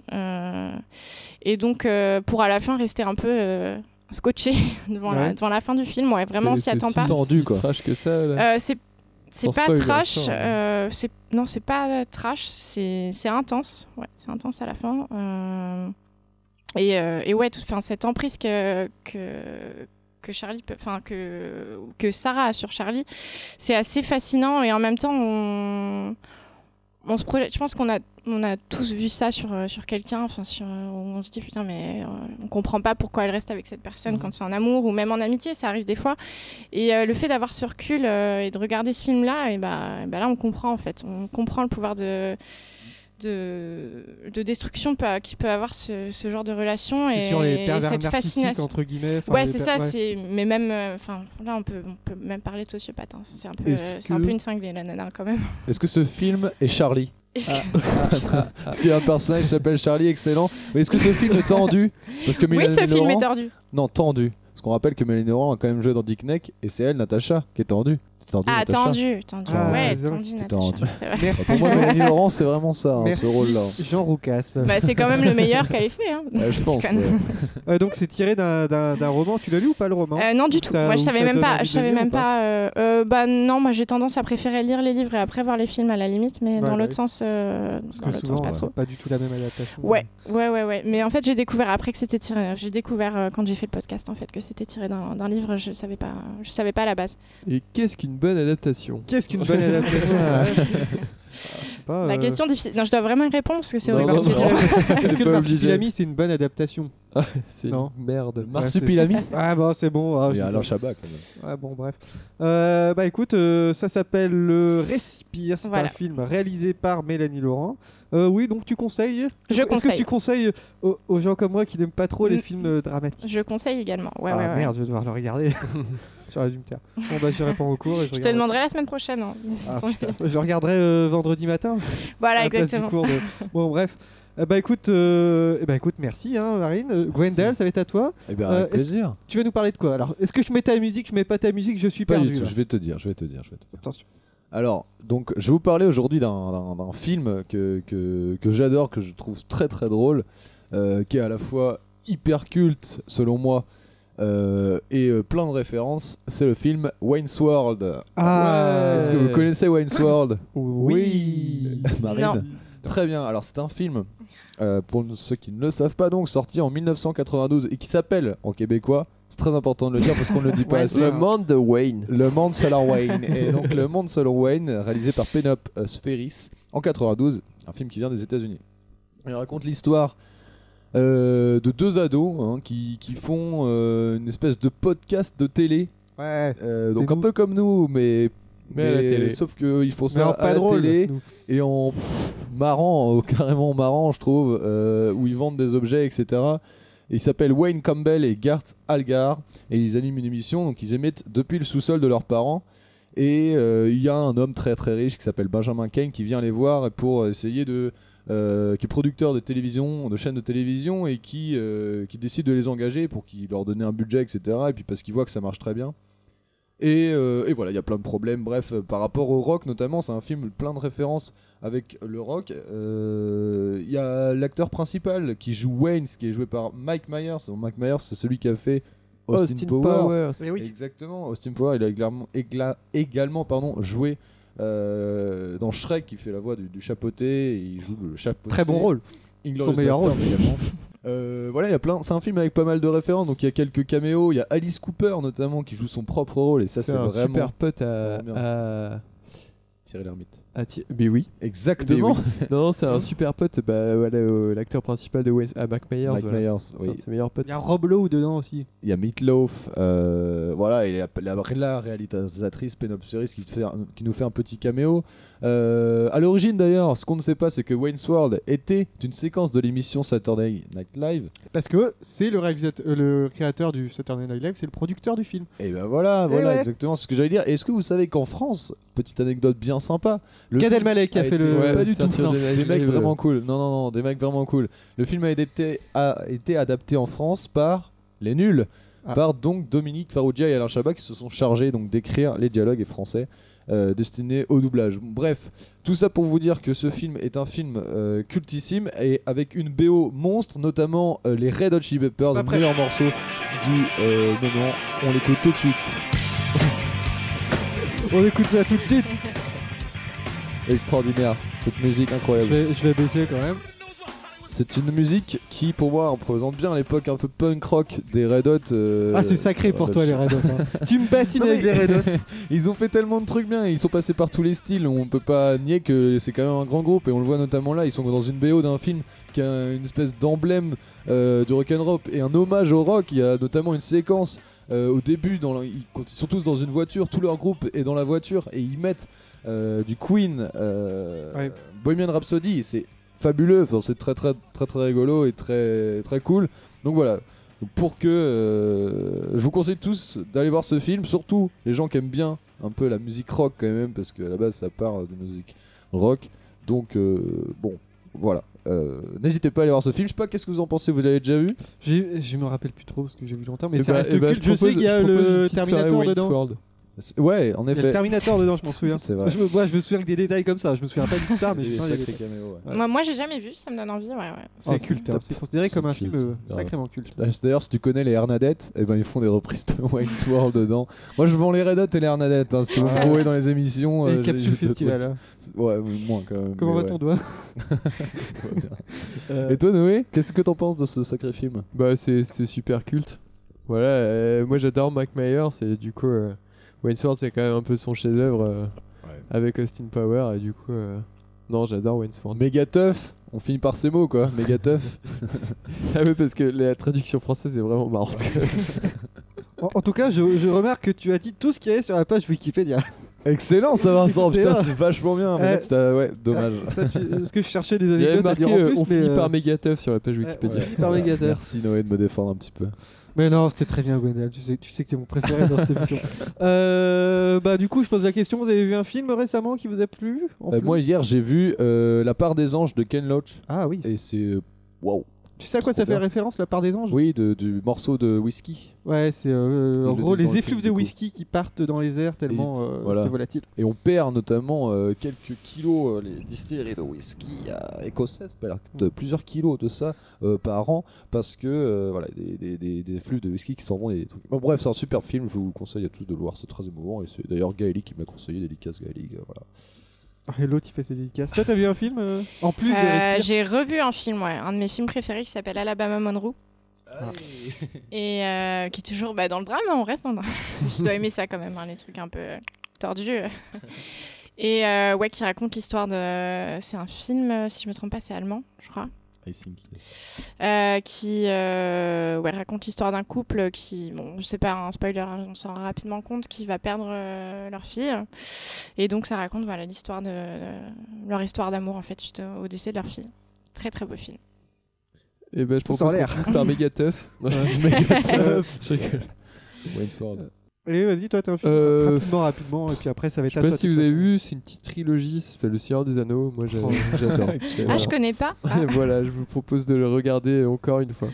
Et donc, pour à la fin rester un peu scotché devant, la, Ouais. devant la fin du film, ouais, vraiment, on s'y C'est- attend c'est pas. tendu quoi. Trash que ça. Euh, c'est c'est pas spoil, trash, sûr. euh, c'est non c'est pas trash, c'est c'est intense, ouais, c'est intense à la fin. euh, et, euh, et ouais, tout- enfin cette emprise que que que Charlie enfin que que Sarah a sur Charlie, c'est assez fascinant et en même temps on on se projette. Je pense qu'on a on a tous vu ça sur euh, sur quelqu'un, enfin sur où on se dit putain mais euh, on comprend pas pourquoi elle reste avec cette personne quand c'est en amour ou même en amitié, ça arrive des fois. Et euh, le fait d'avoir ce recul euh, et de regarder ce film-là, et bah, et bah là, on comprend en fait. On comprend le pouvoir de, de, de destruction peut- qui peut avoir ce, ce genre de relation. Et, sur les et cette fascination. entre guillemets. Ouais, c'est ça. ouais. C'est mais même, euh, enfin là, on peut, on peut même parler de sociopathe. hein. C'est un peu, euh, c'est un peu une cinglée la nana quand même. Est-ce que ce film est Charlie? Ah, Parce qu'il y a un personnage qui s'appelle Charlie, excellent. Mais est-ce que ce film est tendu Parce que oui, Mélanie ce film Laurent- est tordu. Non, tendu. Parce qu'on rappelle que Mélanie Laurent a quand même joué dans Dick Neck et c'est elle, Natacha, qui est tendue. Tendu, Ah, tendu, tendu. Ah, ouais, tendu, Qui Natacha. Merci. Pour moi, Mélanie Laurent, c'est vraiment ça, hein, ce rôle-là. Jean Roucas. Bah, c'est quand même le meilleur qu'elle ait fait. Hein. Ouais, je pense. ouais. Euh, donc c'est tiré d'un- roman. Tu l'as lu ou pas le roman Euh, non du Ou tout. Moi je savais même pas. Je savais même pas. euh, euh, bah non, moi j'ai tendance à préférer lire les livres et après voir les films à la limite, mais Ouais, dans bah l'autre sens, euh, Parce dans que souvent, sens pas trop. pas du tout la même adaptation. Ouais, ouais, ouais, ouais. Mais en fait, j'ai découvert après que c'était tiré. J'ai découvert quand j'ai fait le podcast en fait que c'était tiré d'un d'un livre. Je savais pas. Je savais pas à la base. Et qu'est-ce qu'une bonne adaptation Qu'est-ce qu'une bonne adaptation Ouais. Je sais pas, La euh, question difficile. Non, je dois vraiment y répondre parce que c'est horrible. Est-ce que le. Marsupilami c'est une bonne adaptation C'est Non. une merde. Marsupilami Ah bon, c'est bon. ah, Il y a Alain. Chabat quand même. Ouais, bon, bref. Euh, bah écoute, euh, ça s'appelle Le Respire. C'est Voilà. un film réalisé par Mélanie Laurent. Euh, oui, donc tu conseilles Je Est-ce que conseille. tu conseilles aux, aux gens comme moi qui n'aiment pas trop les films dramatiques Je conseille également. Ouais, Ah ouais, ouais. merde, je vais devoir le regarder. J'aurais dû me taire. Bon, bah je réponds au cours. et Je te demanderai la semaine prochaine. hein. Ah. Je regarderai euh, vendredi matin. voilà, à la place du exactement. cours de- Bon, bref. Eh bah écoute, euh, eh bah, écoute, merci hein, Marine. Euh, Gwendal, ça va être à toi. Eh bien, avec plaisir. Tu vas nous parler de quoi? Alors, est-ce que je mets ta musique, je mets pas ta musique, je suis Pas perdu. du tout, je vais te dire, je vais te dire, je vais te dire. Attention. Alors, donc, je vais vous parler aujourd'hui d'un- film que, que, que j'adore, que je trouve très très drôle, euh, qui est à la fois hyper culte selon moi, Euh, et euh, plein de références. C'est le film Wayne's World. Ah, Est-ce que vous connaissez Wayne's World? Oui. Marine Non. Très bien. Alors c'est un film, euh, pour ceux qui ne le savent pas donc, sorti en 1992 et qui s'appelle en québécois. C'est très important de le dire parce qu'on ne le dit pas Ouais, assez. Le monde de Wayne. Le Monde selon Wayne. Et donc Le Monde selon Wayne, réalisé par Penelope euh, Spheris en 92, un film qui vient des États-Unis. Il raconte l'histoire euh, de deux ados hein, qui, qui font euh, une espèce de podcast de télé. Ouais. Euh, donc un peu comme nous, mais, Mais télé. sauf qu'ils font ça à la drôle. télé nous. et en pff, marrant, carrément marrant, je trouve, où ils vendent des objets, etc. Et ils s'appellent Wayne Campbell et Garth Algar et ils animent une émission, donc ils émettent depuis le sous-sol de leurs parents. Et il y a un homme très très riche qui s'appelle Benjamin Kane qui vient les voir pour essayer de. Euh, qui est producteur de télévision, de chaînes de télévision et qui, euh, qui décide de les engager pour qu'ils leur donnent un budget, etc. Et puis parce qu'il voit que ça marche très bien. Et, euh, et voilà, il y a plein de problèmes. Bref, par rapport au rock notamment, c'est un film plein de références avec le rock. Euh, Il y a l'acteur principal qui joue Wayne, qui est joué par Mike Myers. Donc, Mike Myers, c'est celui qui a fait Austin, Austin Powers. Powers. Oui. Exactement, Austin Powers, il a également, égla- également pardon, joué euh, dans Shrek, qui fait la voix du, du chapeauté, et il joue le chapeauté. Très bon rôle. Inglourious Son meilleur rôle. également. Euh, voilà, il y a plein. C'est un film avec pas mal de références, donc il y a quelques caméos. Il y a Alice Cooper notamment qui joue son propre rôle, et ça c'est un vraiment super pote à. à... Thierry Lhermitte. Thi- Mais oui. Exactement. Mais non, non, c'est un super pote. Bah, voilà, euh, l'acteur principal de Wayne, à Mac Myers. Mike voilà. Myers, C'est oui. un de ses meilleurs potes. Il y a Rob Lowe dedans aussi. Il y a Meatloaf, euh, voilà, et la, la, la réalisatrice Penelope qui, te fait un- qui nous fait un petit caméo. Euh, à l'origine d'ailleurs, ce qu'on ne sait pas, c'est que Wayne's World était une séquence de l'émission Saturday Night Live. Parce que c'est le réalisateur, euh, le créateur du Saturday Night Live, c'est le producteur du film. Et ben voilà, Eh voilà ouais. exactement ce que j'allais dire. Est-ce que vous savez qu'en France, petite anecdote bien sympa, Gad Elmaleh qui a a fait été- le. Ouais, pas du tout. Saturday non, Night des mecs vraiment cool. Non, non, non, des mecs vraiment cool. Le film a, adapté, a été adapté en France par les nuls, Ah. par donc Dominique Farrugia et Alain Chabat qui se sont chargés donc d'écrire les dialogues français euh, destinés au doublage. Bref, tout ça pour vous dire que ce film est un film euh, cultissime et avec une BO monstre, notamment euh, les Red Hot Chili Peppers, le meilleur morceau du euh, moment. On l'écoute tout de suite. On écoute ça tout de suite. Extraordinaire, cette musique Je incroyable. vais, je vais baisser quand même. C'est une musique qui, pour moi, représente bien l'époque un peu punk rock des Red Hot. euh, ah, c'est sacré pour toi les Red Hot. hein. tu me bassines Non, avec mais- les Red Hot. Ils ont fait tellement de trucs bien, ils sont passés par tous les styles, on peut pas nier que c'est quand même un grand groupe et on le voit notamment là, ils sont dans une BO d'un film qui a une espèce d'emblème euh, du rock'n'roll et un hommage au rock, il y a notamment une séquence euh, au début, dans la- ils, quand ils sont tous dans une voiture, tout leur groupe est dans la voiture et ils mettent du Queen, euh, Ouais. Bohemian Rhapsody, et c'est fabuleux, Enfin, c'est très très très très rigolo et très très cool. Donc voilà, pour que euh, je vous conseille tous d'aller voir ce film, surtout les gens qui aiment bien un peu la musique rock quand même, parce qu'à la base ça part de musique rock. Donc euh, bon, voilà. Euh, N'hésitez pas à aller voir ce film. Je sais pas, qu'est-ce que vous en pensez? Vous l'avez déjà vu? J'ai- Je me rappelle plus trop parce que j'ai vu longtemps, mais Eh ça bah- reste eh bah, culte. Je, sais qu'il y a le Terminator dedans. Ouais, en Il y a effet. Terminator dedans, je m'en souviens. C'est vrai. Je me, moi, je me souviens que des détails comme ça. Je me souviens pas de l'histoire, mais je me souviens des caméos, ouais. Moi, moi j'ai jamais vu, ça me donne envie. Ouais, ouais. C'est Ah, culte. c'est hein. C'est considéré C'est comme un culte, film euh, sacrément culte. D'ailleurs, si tu connais les Hernadettes, eh ben, ils font des reprises de Wayne's World dedans. Moi, je vends les Red Hot et les Hernadettes. hein. Si vous me Ah. trouvez dans les émissions. Et euh, Capsule j'ai- j'ai- Festival. hein. Ouais, moins quand même. Comment va ton doigt Euh, Et toi, Noé, qu'est-ce que t'en penses de ce sacré film? Bah, c'est c'est super culte. Voilà, euh, moi j'adore Mac Myers et du coup, Wayne's World c'est quand même un peu son chef-d'œuvre euh, avec Austin Power et du coup, euh, non, j'adore Wayne's World. Méga tough On finit par ces mots, quoi. Méga tough. Ah oui, parce que la traduction française est vraiment marrante. En, en tout cas, je, je remarque que tu as dit tout ce qu'il y avait sur la page Wikipédia. Excellent, ça, Vincent. Putain, c'est vachement bien. Mais Euh, là, ouais, dommage. Ça, tu- parce que je cherchais des Il y avait anecdotes à marqué dire en plus, on mais, finit euh, par Megateuf sur la page Wikipédia. ouais. Par Voilà. Mégateur. Merci, Noé, de me défendre un petit peu. Mais non, c'était très bien, Gwendal. Tu sais, tu sais que t'es mon préféré dans cette émission. Euh, bah, du coup, je pose la question. Vous avez vu un film récemment qui vous a plu en Euh, plus? moi, hier, j'ai vu euh, La part des anges de Ken Loach. Ah oui. Et c'est. euh, Waouh! Tu sais à quoi ça fait bien. référence, la part des anges Oui, de- du morceau de whisky. Ouais, c'est euh, en le gros les le effluves de whisky qui partent dans les airs tellement euh, voilà. c'est volatile. Et on perd notamment euh, quelques kilos, euh, les distilleries de whisky écossaises perdent de plusieurs kilos de ça par an parce que voilà, des, des, des, des flux de whisky qui s'en vont et trucs. Bon, bref, c'est un super film, je vous conseille à tous de le voir, c'est très émouvant et c'est d'ailleurs Gaëli qui m'a conseillé, dédicace Gaëli. voilà. Et l'autre il fait ses dédicaces. Toi t'as vu un film euh, en plus de Euh, Respire J'ai revu un film, ouais, un de mes films préférés qui s'appelle Alabama Monroe. Et euh, qui est toujours bah, dans le drame, hein, on reste dans le drame. je dois aimer ça quand même, hein, les trucs un peu tordus. Et euh, ouais, qui raconte l'histoire de. C'est un film, si je me trompe pas, c'est allemand, je crois. I think yes. Euh, qui euh, ouais, raconte l'histoire d'un couple qui, bon, je sais pas, un spoiler, hein, on s'en rend rapidement compte, qui va perdre euh, leur fille. Et donc ça raconte voilà l'histoire de, leur histoire d'amour en fait suite au, décès de leur fille. Très très beau film. Et ben, je propose qu'on par. Non, Megatough. Je rigole. Wainsford. Allez vas-y toi t'as un film Euh, rapidement rapidement et puis après ça va être Je à sais toi. pas si vous avez vu, c'est une petite trilogie, ça s'appelle Le Seigneur des Anneaux. Moi, Oh. j'adore. Ah, je connais pas. Ah. voilà, je vous propose de le regarder encore une fois.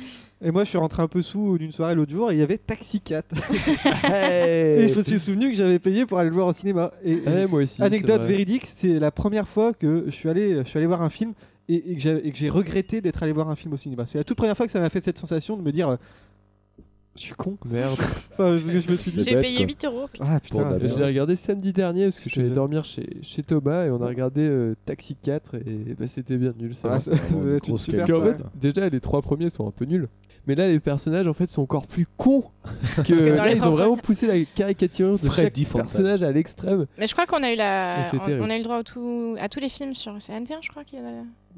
Et moi je suis rentré un peu sous d'une soirée l'autre jour et il y avait Taxi 4. Hey et je me suis souvenu que j'avais payé pour aller le voir au cinéma. Et, Eh, moi aussi. Anecdote c'est véridique, c'est la première fois que je suis allé, je suis allé voir un film et, et que j'ai- et que j'ai regretté d'être allé voir un film au cinéma. C'est la toute première fois que ça m'a fait cette sensation de me dire euh, je suis con. Merde. Enfin, parce que je me suis dit J'ai payé quoi. 8 euros. putain. ah putain, c'est- Je l'ai regardé samedi dernier parce que je suis allé Je- dormir chez, chez Thomas et on a regardé euh, Taxi 4 et bah, c'était bien nul. ça Ah, une Parce qu'en fait, déjà les trois premiers sont un peu nuls. Mais là, les personnages en fait sont encore plus cons que. dans là, les ils ont vraiment poussé la caricature de Freddy chaque personnage à l'extrême. Mais je crois qu'on a eu la, on, a eu le droit au tout, à tous les films sur c'est NT1, je crois qu'il y a.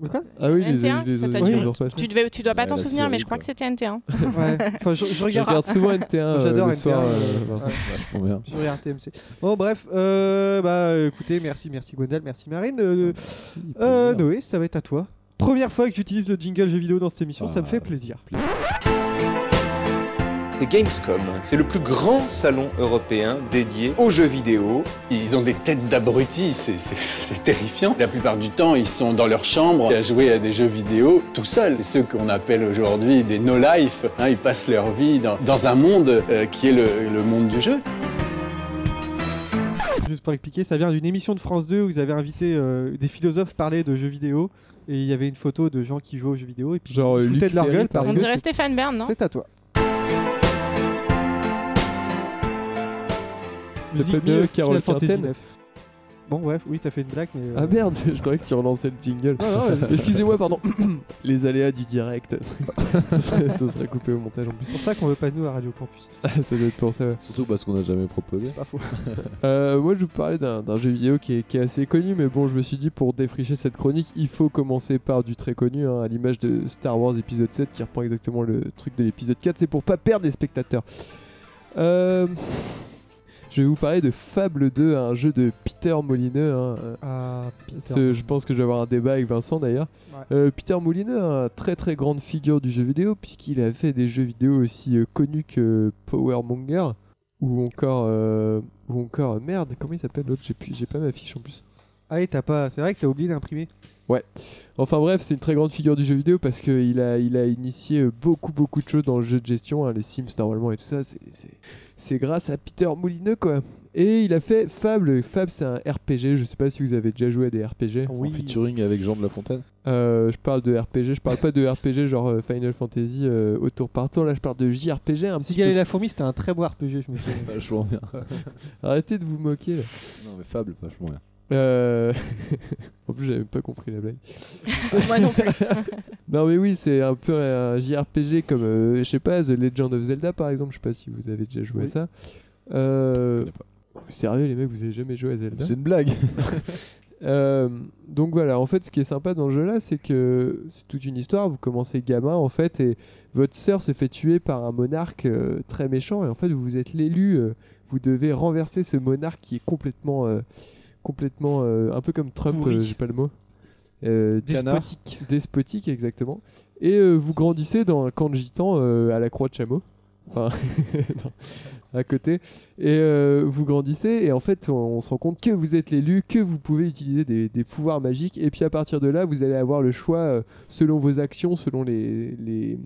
Quoi Ah oui, les, NT1, les, les, les jours passés. Tu, devais, tu dois pas Ouais, t'en souvenir, mais je crois quoi. que c'était NT1. Ouais. Enfin, je, je Je regarde. souvent NT1 euh, J'adore le NT1, soir. euh, euh, ouais. Bien. Je regarde TMC. Bon, bref, euh, bah écoutez, merci, merci Gwendal, merci Marine. Euh, euh. Noé, ça va être à toi. Première fois que j'utilise le jingle jeu vidéo dans cette émission, ça me Ah, fait plaisir. C'est Gamescom, c'est le plus grand salon européen dédié aux jeux vidéo. Ils ont des têtes d'abrutis, c'est- terrifiant. La plupart du temps, ils sont dans leur chambre à jouer à des jeux vidéo tout seuls. C'est ceux qu'on appelle aujourd'hui des no-life. hein, ils passent leur vie dans, dans un monde euh, qui est le, le monde du jeu. Juste pour expliquer, ça vient d'une émission de France 2 où vous avez invité euh, des philosophes parler de jeux vidéo et il y avait une photo de gens qui jouent aux jeux vidéo et puis Genre, ils se foutaient Luc de leur Ferry, gueule par parce On que dirait Stéphane Bern, non? C'est à toi. Musique de Carole Quinten 9. Bon bref, oui t'as fait une blague mais... euh, Ah merde, je croyais que tu relançais le jingle. Non, Excusez-moi, pardon. Les aléas du direct. ça, serait, coupé au montage en plus. c'est pour ça qu'on veut pas de nous à Radio Campus. Ah, ça doit être pour ça. ouais. Surtout parce qu'on n'a jamais proposé. C'est pas faux. Euh, moi, je vous parlais d'un d'un jeu vidéo qui est, qui est assez connu, mais bon, je me suis dit pour défricher cette chronique, il faut commencer par du très connu, hein, à l'image de Star Wars épisode 7 qui reprend exactement le truc de l'épisode 4. C'est pour pas perdre les spectateurs. Euh, je vais vous parler de Fable 2, un jeu de Peter Molineux. hein, Ah, Peter. ce- je pense que je vais avoir un débat avec Vincent d'ailleurs. Ouais. Euh, Peter Molineux, un très très grande figure du jeu vidéo, puisqu'il a fait des jeux vidéo aussi euh, connus que Power Monger, ou encore, euh, ou encore euh, merde, comment il s'appelle l'autre? J'ai pas ma fiche en plus. Ah oui, t'as pas... c'est vrai que t'as oublié d'imprimer. Enfin bref, c'est une très grande figure du jeu vidéo parce qu'il a, il a initié euh, beaucoup beaucoup de choses dans le jeu de gestion, hein, les Sims normalement et tout ça. c'est- C'est c'est grâce à Peter Molineux quoi. Et il a fait Fable. Fable c'est un RPG. Je sais pas si vous avez déjà joué à des RPG. En featuring avec Jean de La Fontaine. Euh, je parle de RPG, je parle pas de RPG genre euh, Final Fantasy euh, au tour par tour. Là, je parle de JRPG un petit Cigale et la fourmi, c'était un très beau RPG, je me souviens. Vachement bien. Arrêtez de vous moquer. Là. Non mais Fable, vachement bien. Euh, en plus, j'avais pas compris la blague. Moi non plus. Non mais oui, c'est un peu un JRPG comme, euh, je sais pas, The Legend of Zelda par exemple. Je sais pas si vous avez déjà joué à ça. Euh... pas. oh, Sérieux les mecs, vous avez jamais joué à Zelda C'est une blague. Euh, donc voilà, en fait, ce qui est sympa dans le jeu là, c'est que c'est toute une histoire. Vous commencez gamin en fait, et votre sœur se fait tuer par un monarque euh, très méchant, et en fait, vous êtes l'élu. euh, vous devez renverser ce monarque qui est complètement, euh, complètement, euh, un peu comme Trump. Euh, J'ai pas le mot. Euh, Canard. Despotique. despotique exactement. Et euh, vous grandissez dans un camp de gitans à la croix de chameau. Enfin, non. à côté. Et vous grandissez, et en fait, on, on se rend compte que vous êtes l'élu, que vous pouvez utiliser des, des pouvoirs magiques. Et puis à partir de là, vous allez avoir le choix selon vos actions, selon les, les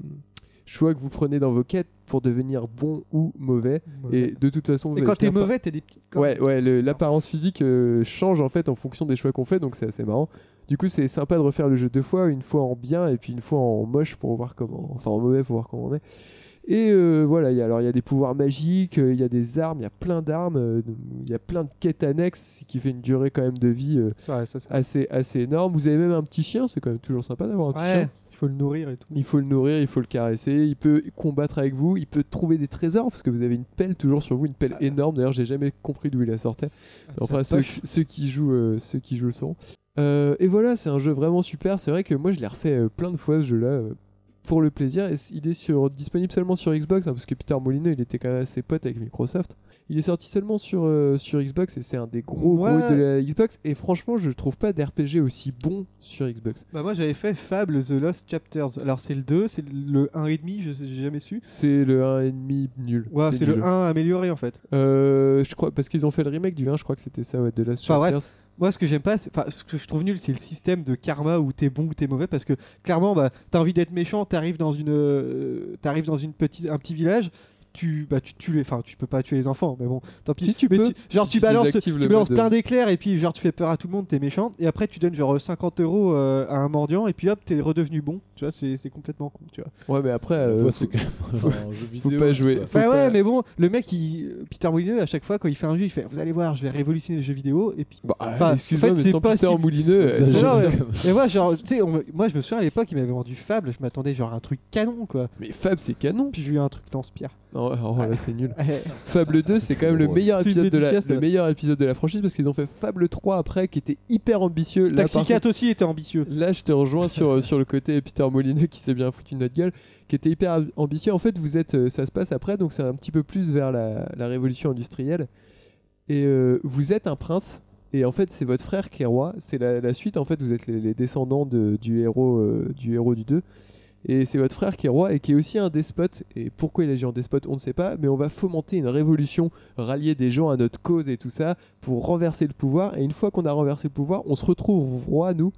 choix que vous prenez dans vos quêtes pour devenir bon ou mauvais. Et de toute façon, vous Et allez quand t'es mauvais, t'as des petites. Ouais, ouais, l'apparence physique euh, change en fait en fonction des choix qu'on fait, donc c'est assez marrant. Du coup, c'est sympa de refaire le jeu deux fois, une fois en bien et puis une fois en moche pour voir comment, enfin en mauvais pour voir comment on est. Et euh, voilà, il y a, alors il y a des pouvoirs magiques, euh, il y a des armes, il y a plein d'armes, euh, il y a plein de quêtes annexes, ce qui fait une durée quand même de vie euh, vrai, ça, assez, assez énorme. Vous avez même un petit chien, c'est quand même toujours sympa d'avoir un petit Ouais, chien. Il faut le nourrir et tout. Il faut le nourrir, il faut le caresser, il peut combattre avec vous, il peut trouver des trésors parce que vous avez une pelle toujours sur vous, une pelle énorme. D'ailleurs, j'ai jamais compris d'où il la sortait. enfin, sa ceux, qui jouent, euh, ceux qui jouent le sauront. Euh, et voilà, c'est un jeu vraiment super. C'est vrai que moi, je l'ai refait euh, plein de fois ce jeu-là pour le plaisir. Et il est sur, disponible seulement sur Xbox hein, parce que Peter Molyneux, il était quand même assez pote avec Microsoft. Il est sorti seulement sur, euh, sur Xbox et c'est un des gros gros hits de la Xbox. Et franchement, je trouve pas d'RPG aussi bon sur Xbox. Bah moi j'avais fait Fable The Lost Chapters. Alors c'est le 2, c'est le 1,5, je sais- j'ai jamais su. C'est le 1,5 nul. Ouais, c'est le nul. 1 amélioré en fait. Euh, je crois parce qu'ils ont fait le remake du 1, je crois que c'était ça, ouais, de Last Enfin bref, Chapters. moi ce que j'aime pas, c'est- enfin ce que je trouve nul, c'est le système de karma où t'es bon ou t'es mauvais parce que clairement, bah t'as envie d'être méchant, t'arrives dans une, euh, t'arrives dans une petite, un petit village. Tu, bah, tu tues les, enfin tu peux pas tuer les enfants, mais bon, tant pis. Si, tu Mais peux. genre Si tu tu balances, tu le balances plein d'éclairs et puis genre tu fais peur à tout le monde, t'es méchant. Et après tu donnes genre 50 euros euh, à un mendiant et puis hop t'es redevenu bon. Tu vois, c'est c'est complètement con, tu vois. Ouais, mais après, euh, faut- c'est quand même faut- un jeu faut vidéo, pas jouer. pas- faut Bah pas- ouais, mais bon, le mec, il, Peter Molyneux, à chaque fois quand il fait un jeu, il fait Vous allez voir, je vais révolutionner les jeux vidéo. Et puis, Bah, Enfin, excuse-moi, en fait, mais c'est sans pas Peter si- Moulineux, Et moi, genre, tu sais, moi je me souviens à l'époque, il m'avait vendu Fable, je m'attendais genre à un truc canon quoi. mais Fab, c'est canon. Puis j'ai eu un truc lance-pierre. Non, là, c'est nul. Fable 2, c'est quand même le meilleur épisode de la, le meilleur épisode de la franchise parce qu'ils ont fait Fable 3 après qui était hyper ambitieux. Là, Taxi par 4 contre- aussi était ambitieux. Là, je te rejoins sur, euh, sur le côté Peter Molineux qui s'est bien foutu de notre gueule, qui était hyper ambitieux. En fait, vous êtes, euh, ça se passe après, donc c'est un petit peu plus vers la, la révolution industrielle. Et euh, vous êtes un prince, et en fait, c'est votre frère qui est roi. C'est la, la suite, en fait, vous êtes les, les descendants de- du, héros, euh, du héros du 2. Et c'est votre frère qui est roi et qui est aussi un despote. Et pourquoi il agit en despote, on ne sait pas. Mais on va fomenter une révolution, rallier des gens à notre cause et tout ça pour renverser le pouvoir. Et une fois qu'on a renversé le pouvoir, on se retrouve roi, nous,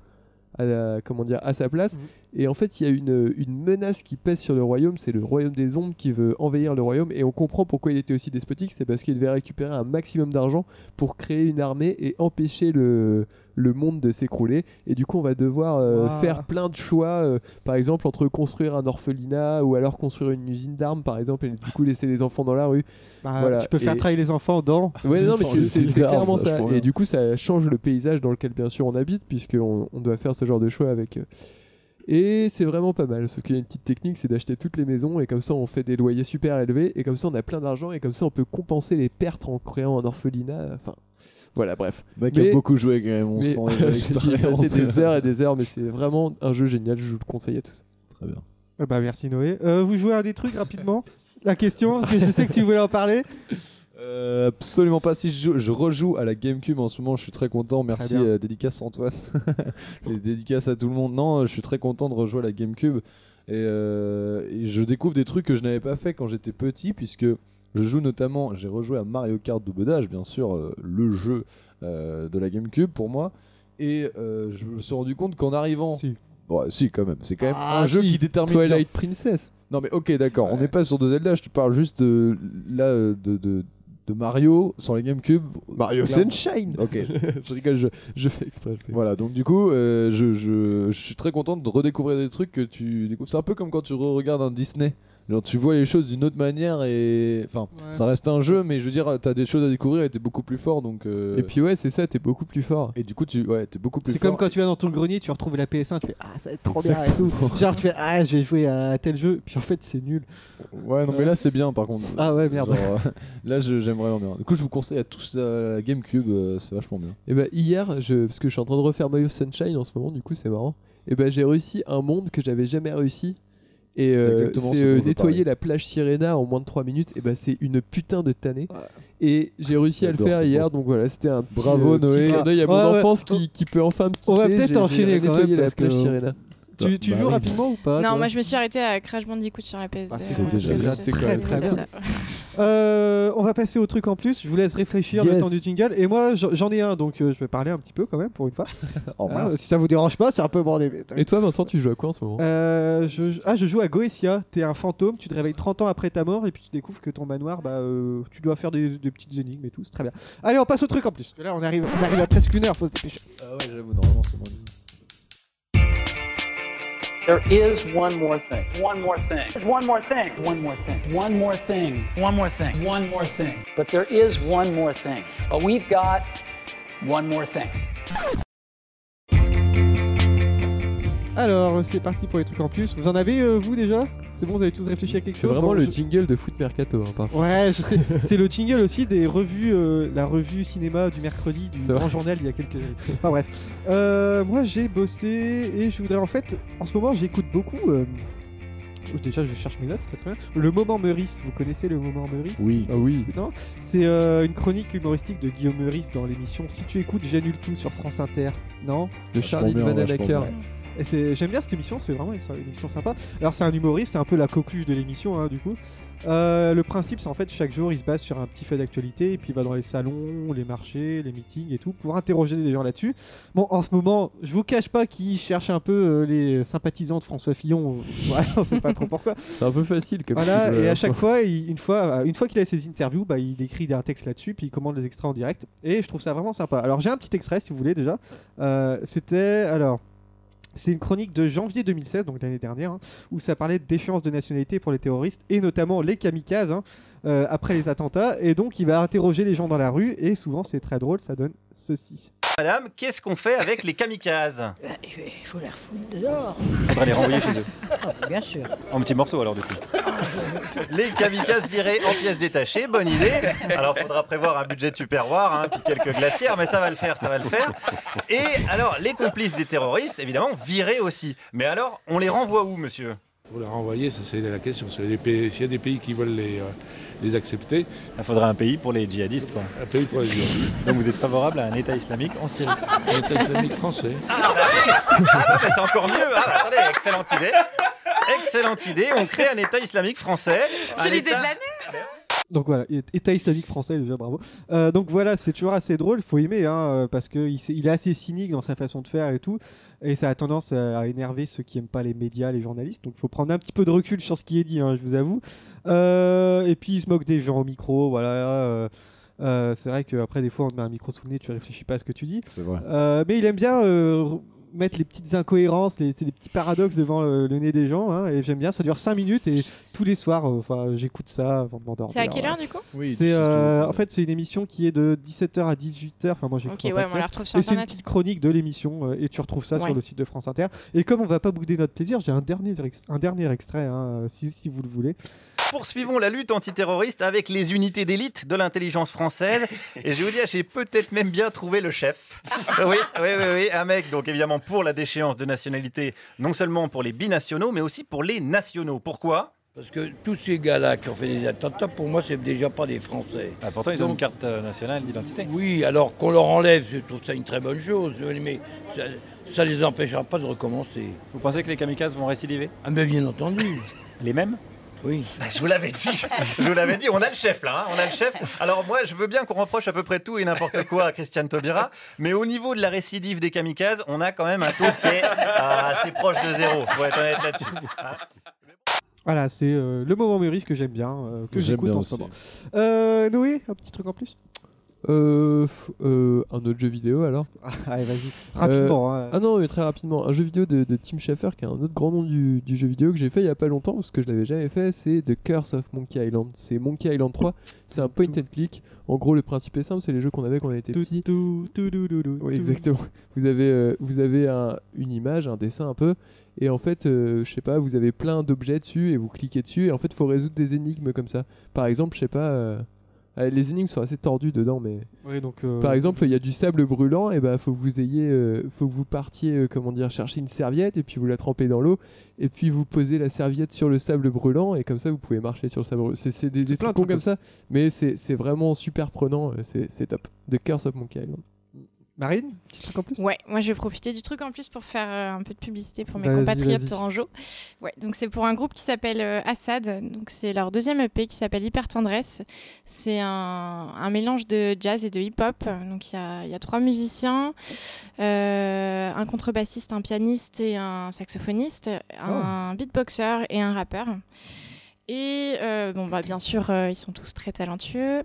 à, la- comment dire, à sa place. Et en fait, il y a une, une menace qui pèse sur le royaume. C'est le royaume des ombres qui veut envahir le royaume. Et on comprend pourquoi il était aussi despotique. C'est parce qu'il devait récupérer un maximum d'argent pour créer une armée et empêcher le, le monde de s'écrouler. Et du coup, on va devoir euh, faire plein de choix. euh, par exemple, entre construire un orphelinat ou alors construire une usine d'armes, par exemple, et du coup laisser les enfants dans la rue. Bah, Voilà. Tu peux faire Et- travailler les enfants dans. Ouais, non, mais c'est- clairement ça, Et du coup, ça change le paysage dans lequel, bien sûr, on habite, puisqu'on on doit faire ce genre de choix avec. euh, Et c'est vraiment pas mal. Sauf qu'il y a une petite technique, c'est d'acheter toutes les maisons, et comme ça, on fait des loyers super élevés, et comme ça, on a plein d'argent, et comme ça, on peut compenser les pertes en créant un orphelinat. Enfin, voilà, bref. Mec Mais- a beaucoup joué quand même, on Mais sent j'ai passé des heures et des heures, mais c'est vraiment un jeu génial, je vous le conseille à tous. Très bien. Ah bah merci Noé. Euh, vous jouez à des trucs rapidement? La question, parce que je sais que tu voulais en parler. Euh, absolument pas. Si je, joue- je rejoue à la GameCube en ce moment, je suis très content. Merci, bien. euh, dédicace Antoine. Les dédicaces à tout le monde. Non, je suis très content de rejouer à la GameCube. Et, euh, et je découvre des trucs que je n'avais pas fait quand j'étais petit, puisque je joue notamment, j'ai rejoué à Mario Kart Double Dash, bien sûr, euh, le jeu de la GameCube pour moi. Et je me suis rendu compte qu'en arrivant. Si. Bon, si, quand même. C'est quand même Ah, un jeu qui détermine. Twilight Princess. Non mais ok d'accord, on n'est pas sur de Zelda, je te parle juste là de, de, de Mario sur les GameCube. Mario. Sunshine Ok. Je rigole, je, je fais exprès. je fais exprès. Voilà, donc du coup, euh, je, je, je suis très content de redécouvrir des trucs que tu découvres. C'est un peu comme quand tu regardes un Disney. Genre, tu vois les choses d'une autre manière et. Enfin, Ouais. ça reste un jeu, mais je veux dire, t'as des choses à découvrir et t'es beaucoup plus fort donc. euh, Et puis ouais, c'est ça, t'es beaucoup plus fort. et du coup, tu ouais, t'es beaucoup plus C'est fort. comme quand tu vas dans ton grenier, tu retrouves la PS1, tu fais Ah, ça va être trop bien et tout. Genre, tu fais Ah, je vais jouer à tel jeu, puis en fait, c'est nul. Ouais, non, mais là, c'est bien par contre. Ah ouais, merde. Genre, euh, là, je- j'aime vraiment bien. Du coup, je vous conseille à tous la GameCube, euh, c'est vachement bien. Et bah hier, je, parce que je suis en train de refaire Mario Sunshine en ce moment, du coup c'est marrant. Et bah j'ai réussi un monde que j'avais jamais réussi. Et C'est euh, euh, nettoyer la plage Sirena en moins de 3 minutes. Et bah c'est une putain de tannée. Et j'ai réussi à le faire hier, beau. donc voilà, c'était un petit, Bravo, euh, petit Noé. clin d'œil à mon Ouais, ouais. enfance qui, qui peut enfin me quitter. On va peut-être enchaîner quand même, la parce plage que- Sirena. Tu, tu Bah joues oui. rapidement ou pas Non, moi je me suis arrêtée à Crash Bandicoot sur la PS2. Ah, c'est ouais, déjà c'est- très quand même très bien. bien. Euh, on va passer au truc en plus. Je vous laisse réfléchir le Yes. temps du jingle. Et moi, j'en ai un, donc euh, je vais parler un petit peu quand même pour une fois. Oh, Ah, si ça vous dérange pas, c'est un peu bordé. Et toi, Vincent, tu joues à quoi en ce moment? Euh, je, ah, je joue à Goetia. T'es un fantôme, tu te réveilles 30 ans après ta mort et puis tu découvres que ton manoir, bah, euh, tu dois faire des, des petites énigmes et tout. C'est très bien. Allez, on passe au truc en plus. Là, on arrive, on arrive à presque une heure, faut se dépêcher. Ah ouais, j'avoue, normalement, c'est mon There is one more thing. One more thing. There's one more thing. One more thing. One more thing. One more thing. One more thing. But there is one more thing. But we've got one more thing. Alors, c'est parti pour les trucs en plus. Vous en avez, euh, vous déjà? C'est bon, vous avez tous réfléchi à quelque C'est chose vraiment Bon, le je- jingle de Foot Mercato. hein, par contre. Ouais, je sais. c'est le jingle aussi des revues, euh, la revue cinéma du mercredi du C'est Grand vrai. Journal il y a quelques années. Enfin bref. Euh, moi j'ai bossé et je voudrais en fait, en ce moment j'écoute beaucoup. euh, Déjà, je cherche mes notes, c'est très bien. Le moment Meurice, vous connaissez le moment Meurice? Oui. Ah oui. Non? C'est euh, une chronique humoristique de Guillaume Meurice dans l'émission Si tu écoutes, j'annule tout sur France Inter. Non? De Charlie de bien, Banana vachement bien. Et j'aime bien cette émission, c'est vraiment une, une émission sympa. Alors c'est un humoriste, c'est un peu la coqueluche de l'émission hein, du coup. Euh, le principe c'est en fait chaque jour il se base sur un petit fait d'actualité et puis il va dans les salons, les marchés, les meetings et tout pour interroger des gens là-dessus. Bon en ce moment je vous cache pas qu'il cherche un peu euh, les sympathisants de François Fillon, voilà, on sait pas trop pourquoi. C'est un peu facile comme Voilà, et euh, à chaque fois, il- une fois, euh, une fois qu'il a ses interviews, bah, il écrit un texte là-dessus, puis il commande les extraits en direct. Et je trouve ça vraiment sympa. Alors j'ai un petit extrait si vous voulez déjà. Euh, C'était alors. C'est une chronique de janvier 2016, donc l'année dernière, hein, où ça parlait d'échéance de nationalité pour les terroristes et notamment les kamikazes hein, euh, après les attentats. Et donc il va interroger les gens dans la rue et souvent c'est très drôle, ça donne ceci. Madame, qu'est-ce qu'on fait avec les kamikazes? Il faut les refoutre dehors. Faudra les renvoyer chez eux. Ah, bien sûr. En petits morceaux alors du coup. Les kamikazes virés en pièces détachées, bonne idée. Alors faudra prévoir un budget de superwar, hein, puis quelques glacières, mais ça va le faire, ça va le faire. Et alors les complices des terroristes, évidemment, virés aussi. Mais alors, on les renvoie où, monsieur? Pour les renvoyer, ça c'est la question. S'il y a des pays, s'il y a des pays qui veulent les, euh, les accepter. Il faudrait un pays pour les djihadistes, quoi. Un pays pour les djihadistes. Donc vous êtes favorable à un État islamique en Syrie Un État islamique français. Ah bah, c'est encore mieux. Ah, bah, attendez, excellente idée. Excellente idée. On crée un État islamique français. C'est l'idée État- de l'année Donc voilà, État islamique français déjà, bravo. Euh, donc voilà, c'est toujours assez drôle, faut aimer, hein, euh, parce qu'il il est assez cynique dans sa façon de faire et tout, et ça a tendance à, énerver ceux qui aiment pas les médias, les journalistes, donc il faut prendre un petit peu de recul sur ce qui est dit, hein, je vous avoue. Euh, et puis il se moque des gens au micro, voilà. euh, euh, c'est vrai qu'après, des fois, on te met un micro sous le nez, tu réfléchis pas à ce que tu dis. C'est vrai. Euh, mais il aime bien euh, mettre les petites incohérences, les, petits paradoxes devant le, le nez des gens. hein, et j'aime bien, ça dure 5 minutes et tous les soirs, euh, enfin, j'écoute ça avant de m'endormir. C'est à quelle heure, du coup? Oui, C'est euh, en fait c'est une émission qui est de 17h à 18h. Enfin moi j'écoute Ok, en ouais, podcast. on la retrouve sur Et c'est une petite chronique de l'émission euh, et tu retrouves ça Ouais. sur le site de France Inter. Et comme on va pas bouder notre plaisir, j'ai un dernier un dernier extrait hein, si, si vous le voulez. Poursuivons la lutte antiterroriste avec les unités d'élite de l'intelligence française. Et je vais vous dire, j'ai peut-être même bien trouvé le chef. Oui, oui, oui, oui, un mec, donc évidemment pour la déchéance de nationalité, non seulement pour les binationaux, mais aussi pour les nationaux. Pourquoi? Parce que tous ces gars-là qui ont fait des attentats, pour moi, c'est déjà pas des Français. Ah, Pourtant, ils ont Donc- une carte euh, nationale d'identité. Oui, alors qu'on leur enlève, je trouve ça une très bonne chose. Mais ça, ça les empêchera pas de recommencer. Vous pensez que les kamikazes vont récidiver? Ah, mais bien entendu. Les mêmes? Oui. Bah, Je vous l'avais dit, je vous l'avais dit, on a le chef là, hein, on a le chef. Alors moi, je veux bien qu'on reproche à peu près tout et n'importe quoi à Christiane Taubira, mais au niveau de la récidive des kamikazes, on a quand même un taux qui est euh, assez proche de zéro, pour être honnête là-dessus. Voilà, c'est euh, le moment Meurice que j'aime bien, euh, que J'aime j'écoute bien en ce moment. Euh, Noé, un petit truc en plus? Euh, euh, un autre jeu vidéo alors Allez, vas-y, rapidement. Euh, hein. Ah non, mais très rapidement. Un jeu vidéo de, de Tim Schafer, qui est un autre grand nom du, du jeu vidéo que j'ai fait il y a pas longtemps, parce que je l'avais jamais fait, c'est The Curse of Monkey Island. C'est Monkey Island 3, c'est un point and click. En gros, le principe est simple, c'est les jeux qu'on avait quand on était Tout, petit. tout, tout, tout, tout, tout, Oui, exactement. Vous avez, euh, vous avez un- une image, un dessin un peu, et en fait, euh, je sais pas, vous avez plein d'objets dessus, et vous cliquez dessus, et en fait, il faut résoudre des énigmes comme ça. Par exemple, je sais pas, euh, les énigmes sont assez tordues dedans, mais. Donc, euh, Par exemple, il y a du sable brûlant, et bah, faut que vous ayez, euh, faut que vous partiez, euh, comment dire, chercher une serviette, et puis vous la trempez dans l'eau, et puis vous posez la serviette sur le sable brûlant, et comme ça, vous pouvez marcher sur le sable brûlant. C'est des, des plein trucs cons comme ça, mais c'est vraiment super prenant, euh, c'est c'est top. The Curse of Monkey Island. Marine, petit truc en plus? Ouais, moi je vais profiter du truc en plus pour faire euh, un peu de publicité pour mes compatriotes vas-y. tourangeaux. Ouais, donc c'est pour un groupe qui s'appelle euh, Assad. Donc c'est leur deuxième EP qui s'appelle Hyper Tendresse. C'est un, un mélange de jazz et de hip-hop. Donc il y a, il y a trois musiciens, euh, un contrebassiste, un pianiste et un saxophoniste, un beatboxer et un rappeur. Et euh, bon, bah, bien sûr, euh, ils sont tous très talentueux,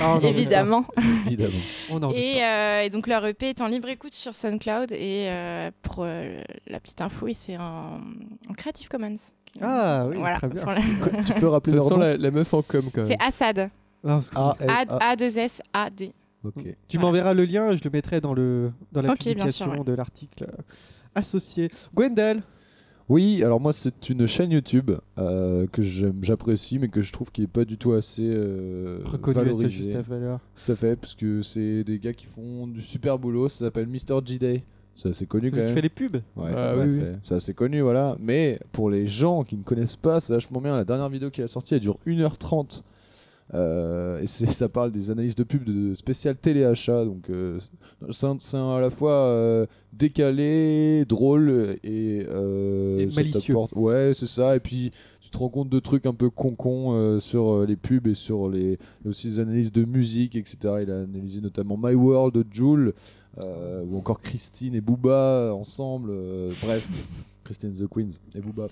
Ah, évidemment. pas. Évidemment. On en doute et, euh, et donc leur EP est en libre écoute sur SoundCloud. Et euh, pour euh, la petite info, c'est en, en Creative Commons. Ah oui, Voilà, très bien. la- Tu peux rappeler leur nom la, la meuf en com quand même. C'est Assad. Ah, elle- A- ah, A2S-A-D. ok. Tu m'enverras le lien, je le mettrai dans, le, dans la publication sûr, ouais. de l'article associé. Gwendal Oui, alors moi c'est une chaîne YouTube euh, que j'aime- j'apprécie mais que je trouve qui est pas du tout assez euh, valorisée. juste valeur. Tout à fait, parce que c'est des gars qui font du super boulot, ça s'appelle Mr. G-Day. C'est assez connu quand qui même. fait les pubs Ouais, Ah oui. euh, c'est assez connu, voilà. Mais pour les gens qui ne connaissent pas, c'est vachement bien. La dernière vidéo qu'il a sortie, elle dure 1h30. Euh, et ça parle des analyses de pub de spécial téléachat. Donc euh, c'est à la fois euh, décalé, drôle et, malicieux. Ouais, c'est ça. Et puis tu te rends compte de trucs un peu con-con sur les pubs et sur les et aussi les analyses de musique, etc. Il a analysé notamment My World de Joule ou encore Christine et Booba ensemble. bref, Christine the Queens et Booba.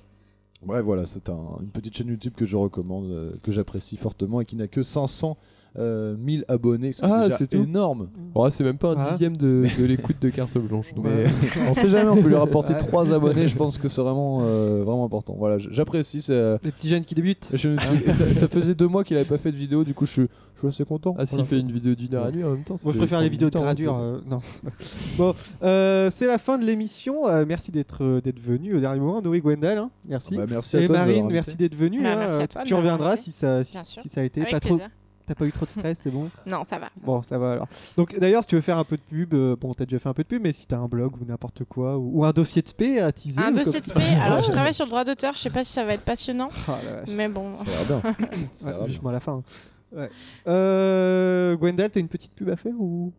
Ouais, voilà, c'est un- une petite chaîne YouTube que je recommande, euh, que j'apprécie fortement et qui n'a que 500 euh, 1000 abonnés. C'est Ah, déjà c'est tout énorme. Oh, c'est même pas un Ah. dixième de, de l'écoute de carte blanche. donc. Mais on sait jamais, on peut lui rapporter Ouais. 3 abonnés. Je pense que c'est vraiment, euh, vraiment important. Voilà, j'apprécie. c'est, euh, Les petits jeunes qui débutent. ça, ça faisait deux mois qu'il avait pas fait de vidéo, du coup je suis, je suis assez content. Ah, s'il Voilà. fait une vidéo d'une heure et demie en même temps. Moi, je préfère les vidéos du de temps, ça gradure. peut- euh, non. bon, euh, c'est la fin de l'émission. Euh, merci d'être euh, d'être venu au dernier moment. Noé Gwendal, hein. merci. Bah, merci à Et toi de Marine, merci d'être venu. Bah, hein. merci à toi tu reviendras si ça, si, Bien sûr. si ça a été Avec pas trop. T'as pas eu trop de stress, c'est bon? Non, ça va. Bon, ça va alors. Donc d'ailleurs, si tu veux faire un peu de pub, euh, bon, t'as déjà fait un peu de pub, mais si t'as un blog ou n'importe quoi, ou, ou un dossier de spé à teaser. Un dossier comme- de spé. Alors, je travaille sur le droit d'auteur. Je sais pas si ça va être passionnant. Ah. Mais bon. Ça a l'air bien. Ouais, à la fin. hein. Ouais. Euh, Gwendal, t'as une petite pub à faire ou?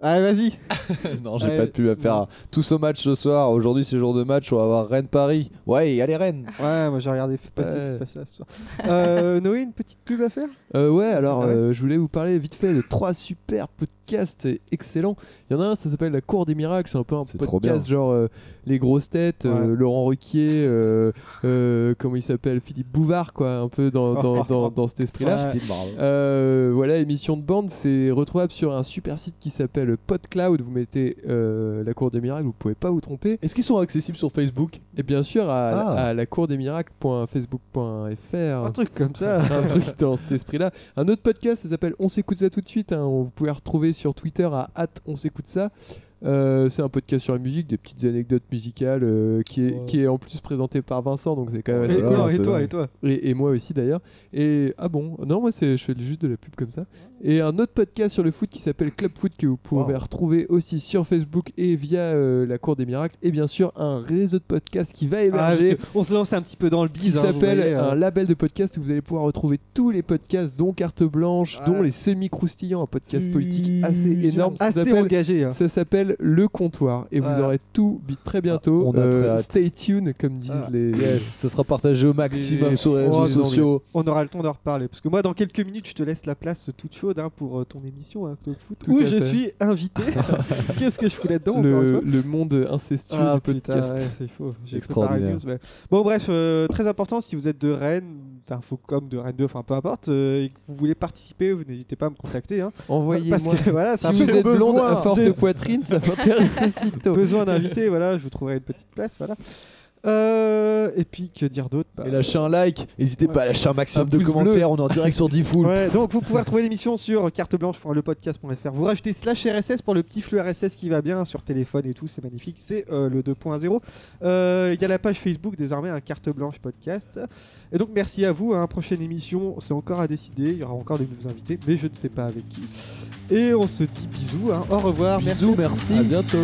Ah, vas-y. non, j'ai pas de pub à faire. non. Tous au match ce soir. Aujourd'hui, c'est jour de match. On va avoir Rennes-Paris. Ouais, allez Rennes. Ouais, moi j'ai regardé fais passer, Ouais. fais passer ça ce soir. Euh, Noé, une petite pub à faire? Euh, ouais, alors Ah ouais euh, je voulais vous parler vite fait de trois super podcasts excellents. Il y en a un, ça s'appelle La Cour des Miracles. C'est un peu un C'est trop bien. podcast genre euh, Les Grosses Têtes, euh, Ouais. Laurent Ruquier, euh, euh, comment il s'appelle Philippe Bouvard, quoi, un peu dans, dans, dans, dans cet esprit-là. Ouais. Euh, voilà, émission de bande, c'est retrouvable sur un super site qui s'appelle PodCloud. Vous mettez euh, La Cour des Miracles, vous pouvez pas vous tromper. Est-ce qu'ils sont accessibles sur Facebook? Et bien sûr à, Ah. à la cour des miracles.facebook.fr. Un truc comme ça. un truc dans cet esprit-là. Un autre podcast, ça s'appelle On s'écoute ça tout de suite. hein. Vous pouvez retrouver sur Twitter à hâte On s'écoute ça. Euh, c'est un podcast sur la musique, des petites anecdotes musicales euh, qui, est, Ouais. qui est en plus présenté par Vincent, donc c'est quand même Et, assez cool. et toi, et toi Et, et moi aussi d'ailleurs. Et ah bon, non, moi c'est, je fais juste de la pub comme ça. Et un autre podcast sur le foot qui s'appelle Club Foot que vous pouvez Wow. retrouver aussi sur Facebook et via euh, la Cour des Miracles. Et bien sûr, un réseau de podcasts qui va Ah, émerger. on se lance un petit peu dans le qui bise. hein, vous s'appelle voyez, euh. un label de podcast où vous allez pouvoir retrouver tous les podcasts, dont Carte Blanche, dont les semi-croustillants, un podcast politique assez énorme. Ça Assez engagé. hein. Ça s'appelle Le Comptoir et vous aurez tout bi- très bientôt. Ah, on a très Euh, hâte. stay tuned, comme disent Ah. les. Yes, ça sera partagé au maximum Et- sur les réseaux sociaux. On aura le temps d'en reparler. Parce que moi, dans quelques minutes, je te laisse la place toute chaude hein, pour euh, ton émission, hein, Club Foot, Tout où je fait. suis invité. Qu'est-ce que je encore une Le, monde incestueux Ah, du podcast. ouais, c'est faux. Extraordinaire. news, mais- Bon, bref, euh, très important, si vous êtes de Rennes, d'Infocom, de Rennes 2, enfin peu importe, euh, et que vous voulez participer, vous n'hésitez pas à me contacter. hein. Envoyez-moi. Parce que voilà, Si vous êtes blonde besoin, à forte poitrine, ça m'intéresse aussitôt. besoin d'inviter, voilà, je vous trouverai une petite place, voilà. Euh, et puis, que dire d'autre Bah, Et lâchez un like, n'hésitez pas à lâcher un maximum Un de pouce commentaires, on est en direct sur Diffoul. Ouais, donc vous pouvez retrouver l'émission sur carteblanche.lepodcast.fr. Vous rajoutez slash RSS pour le petit flux RSS qui va bien sur téléphone et tout, c'est magnifique. C'est euh, le 2.0. Euh, Il y a la page Facebook désormais, un carte blanche podcast. Et donc merci à vous. Hein, prochaine émission, c'est encore à décider. Il y aura encore des nouveaux invités, mais je ne sais pas avec qui. Et on se dit bisous. hein. Au revoir. Bisous, merci. À bientôt.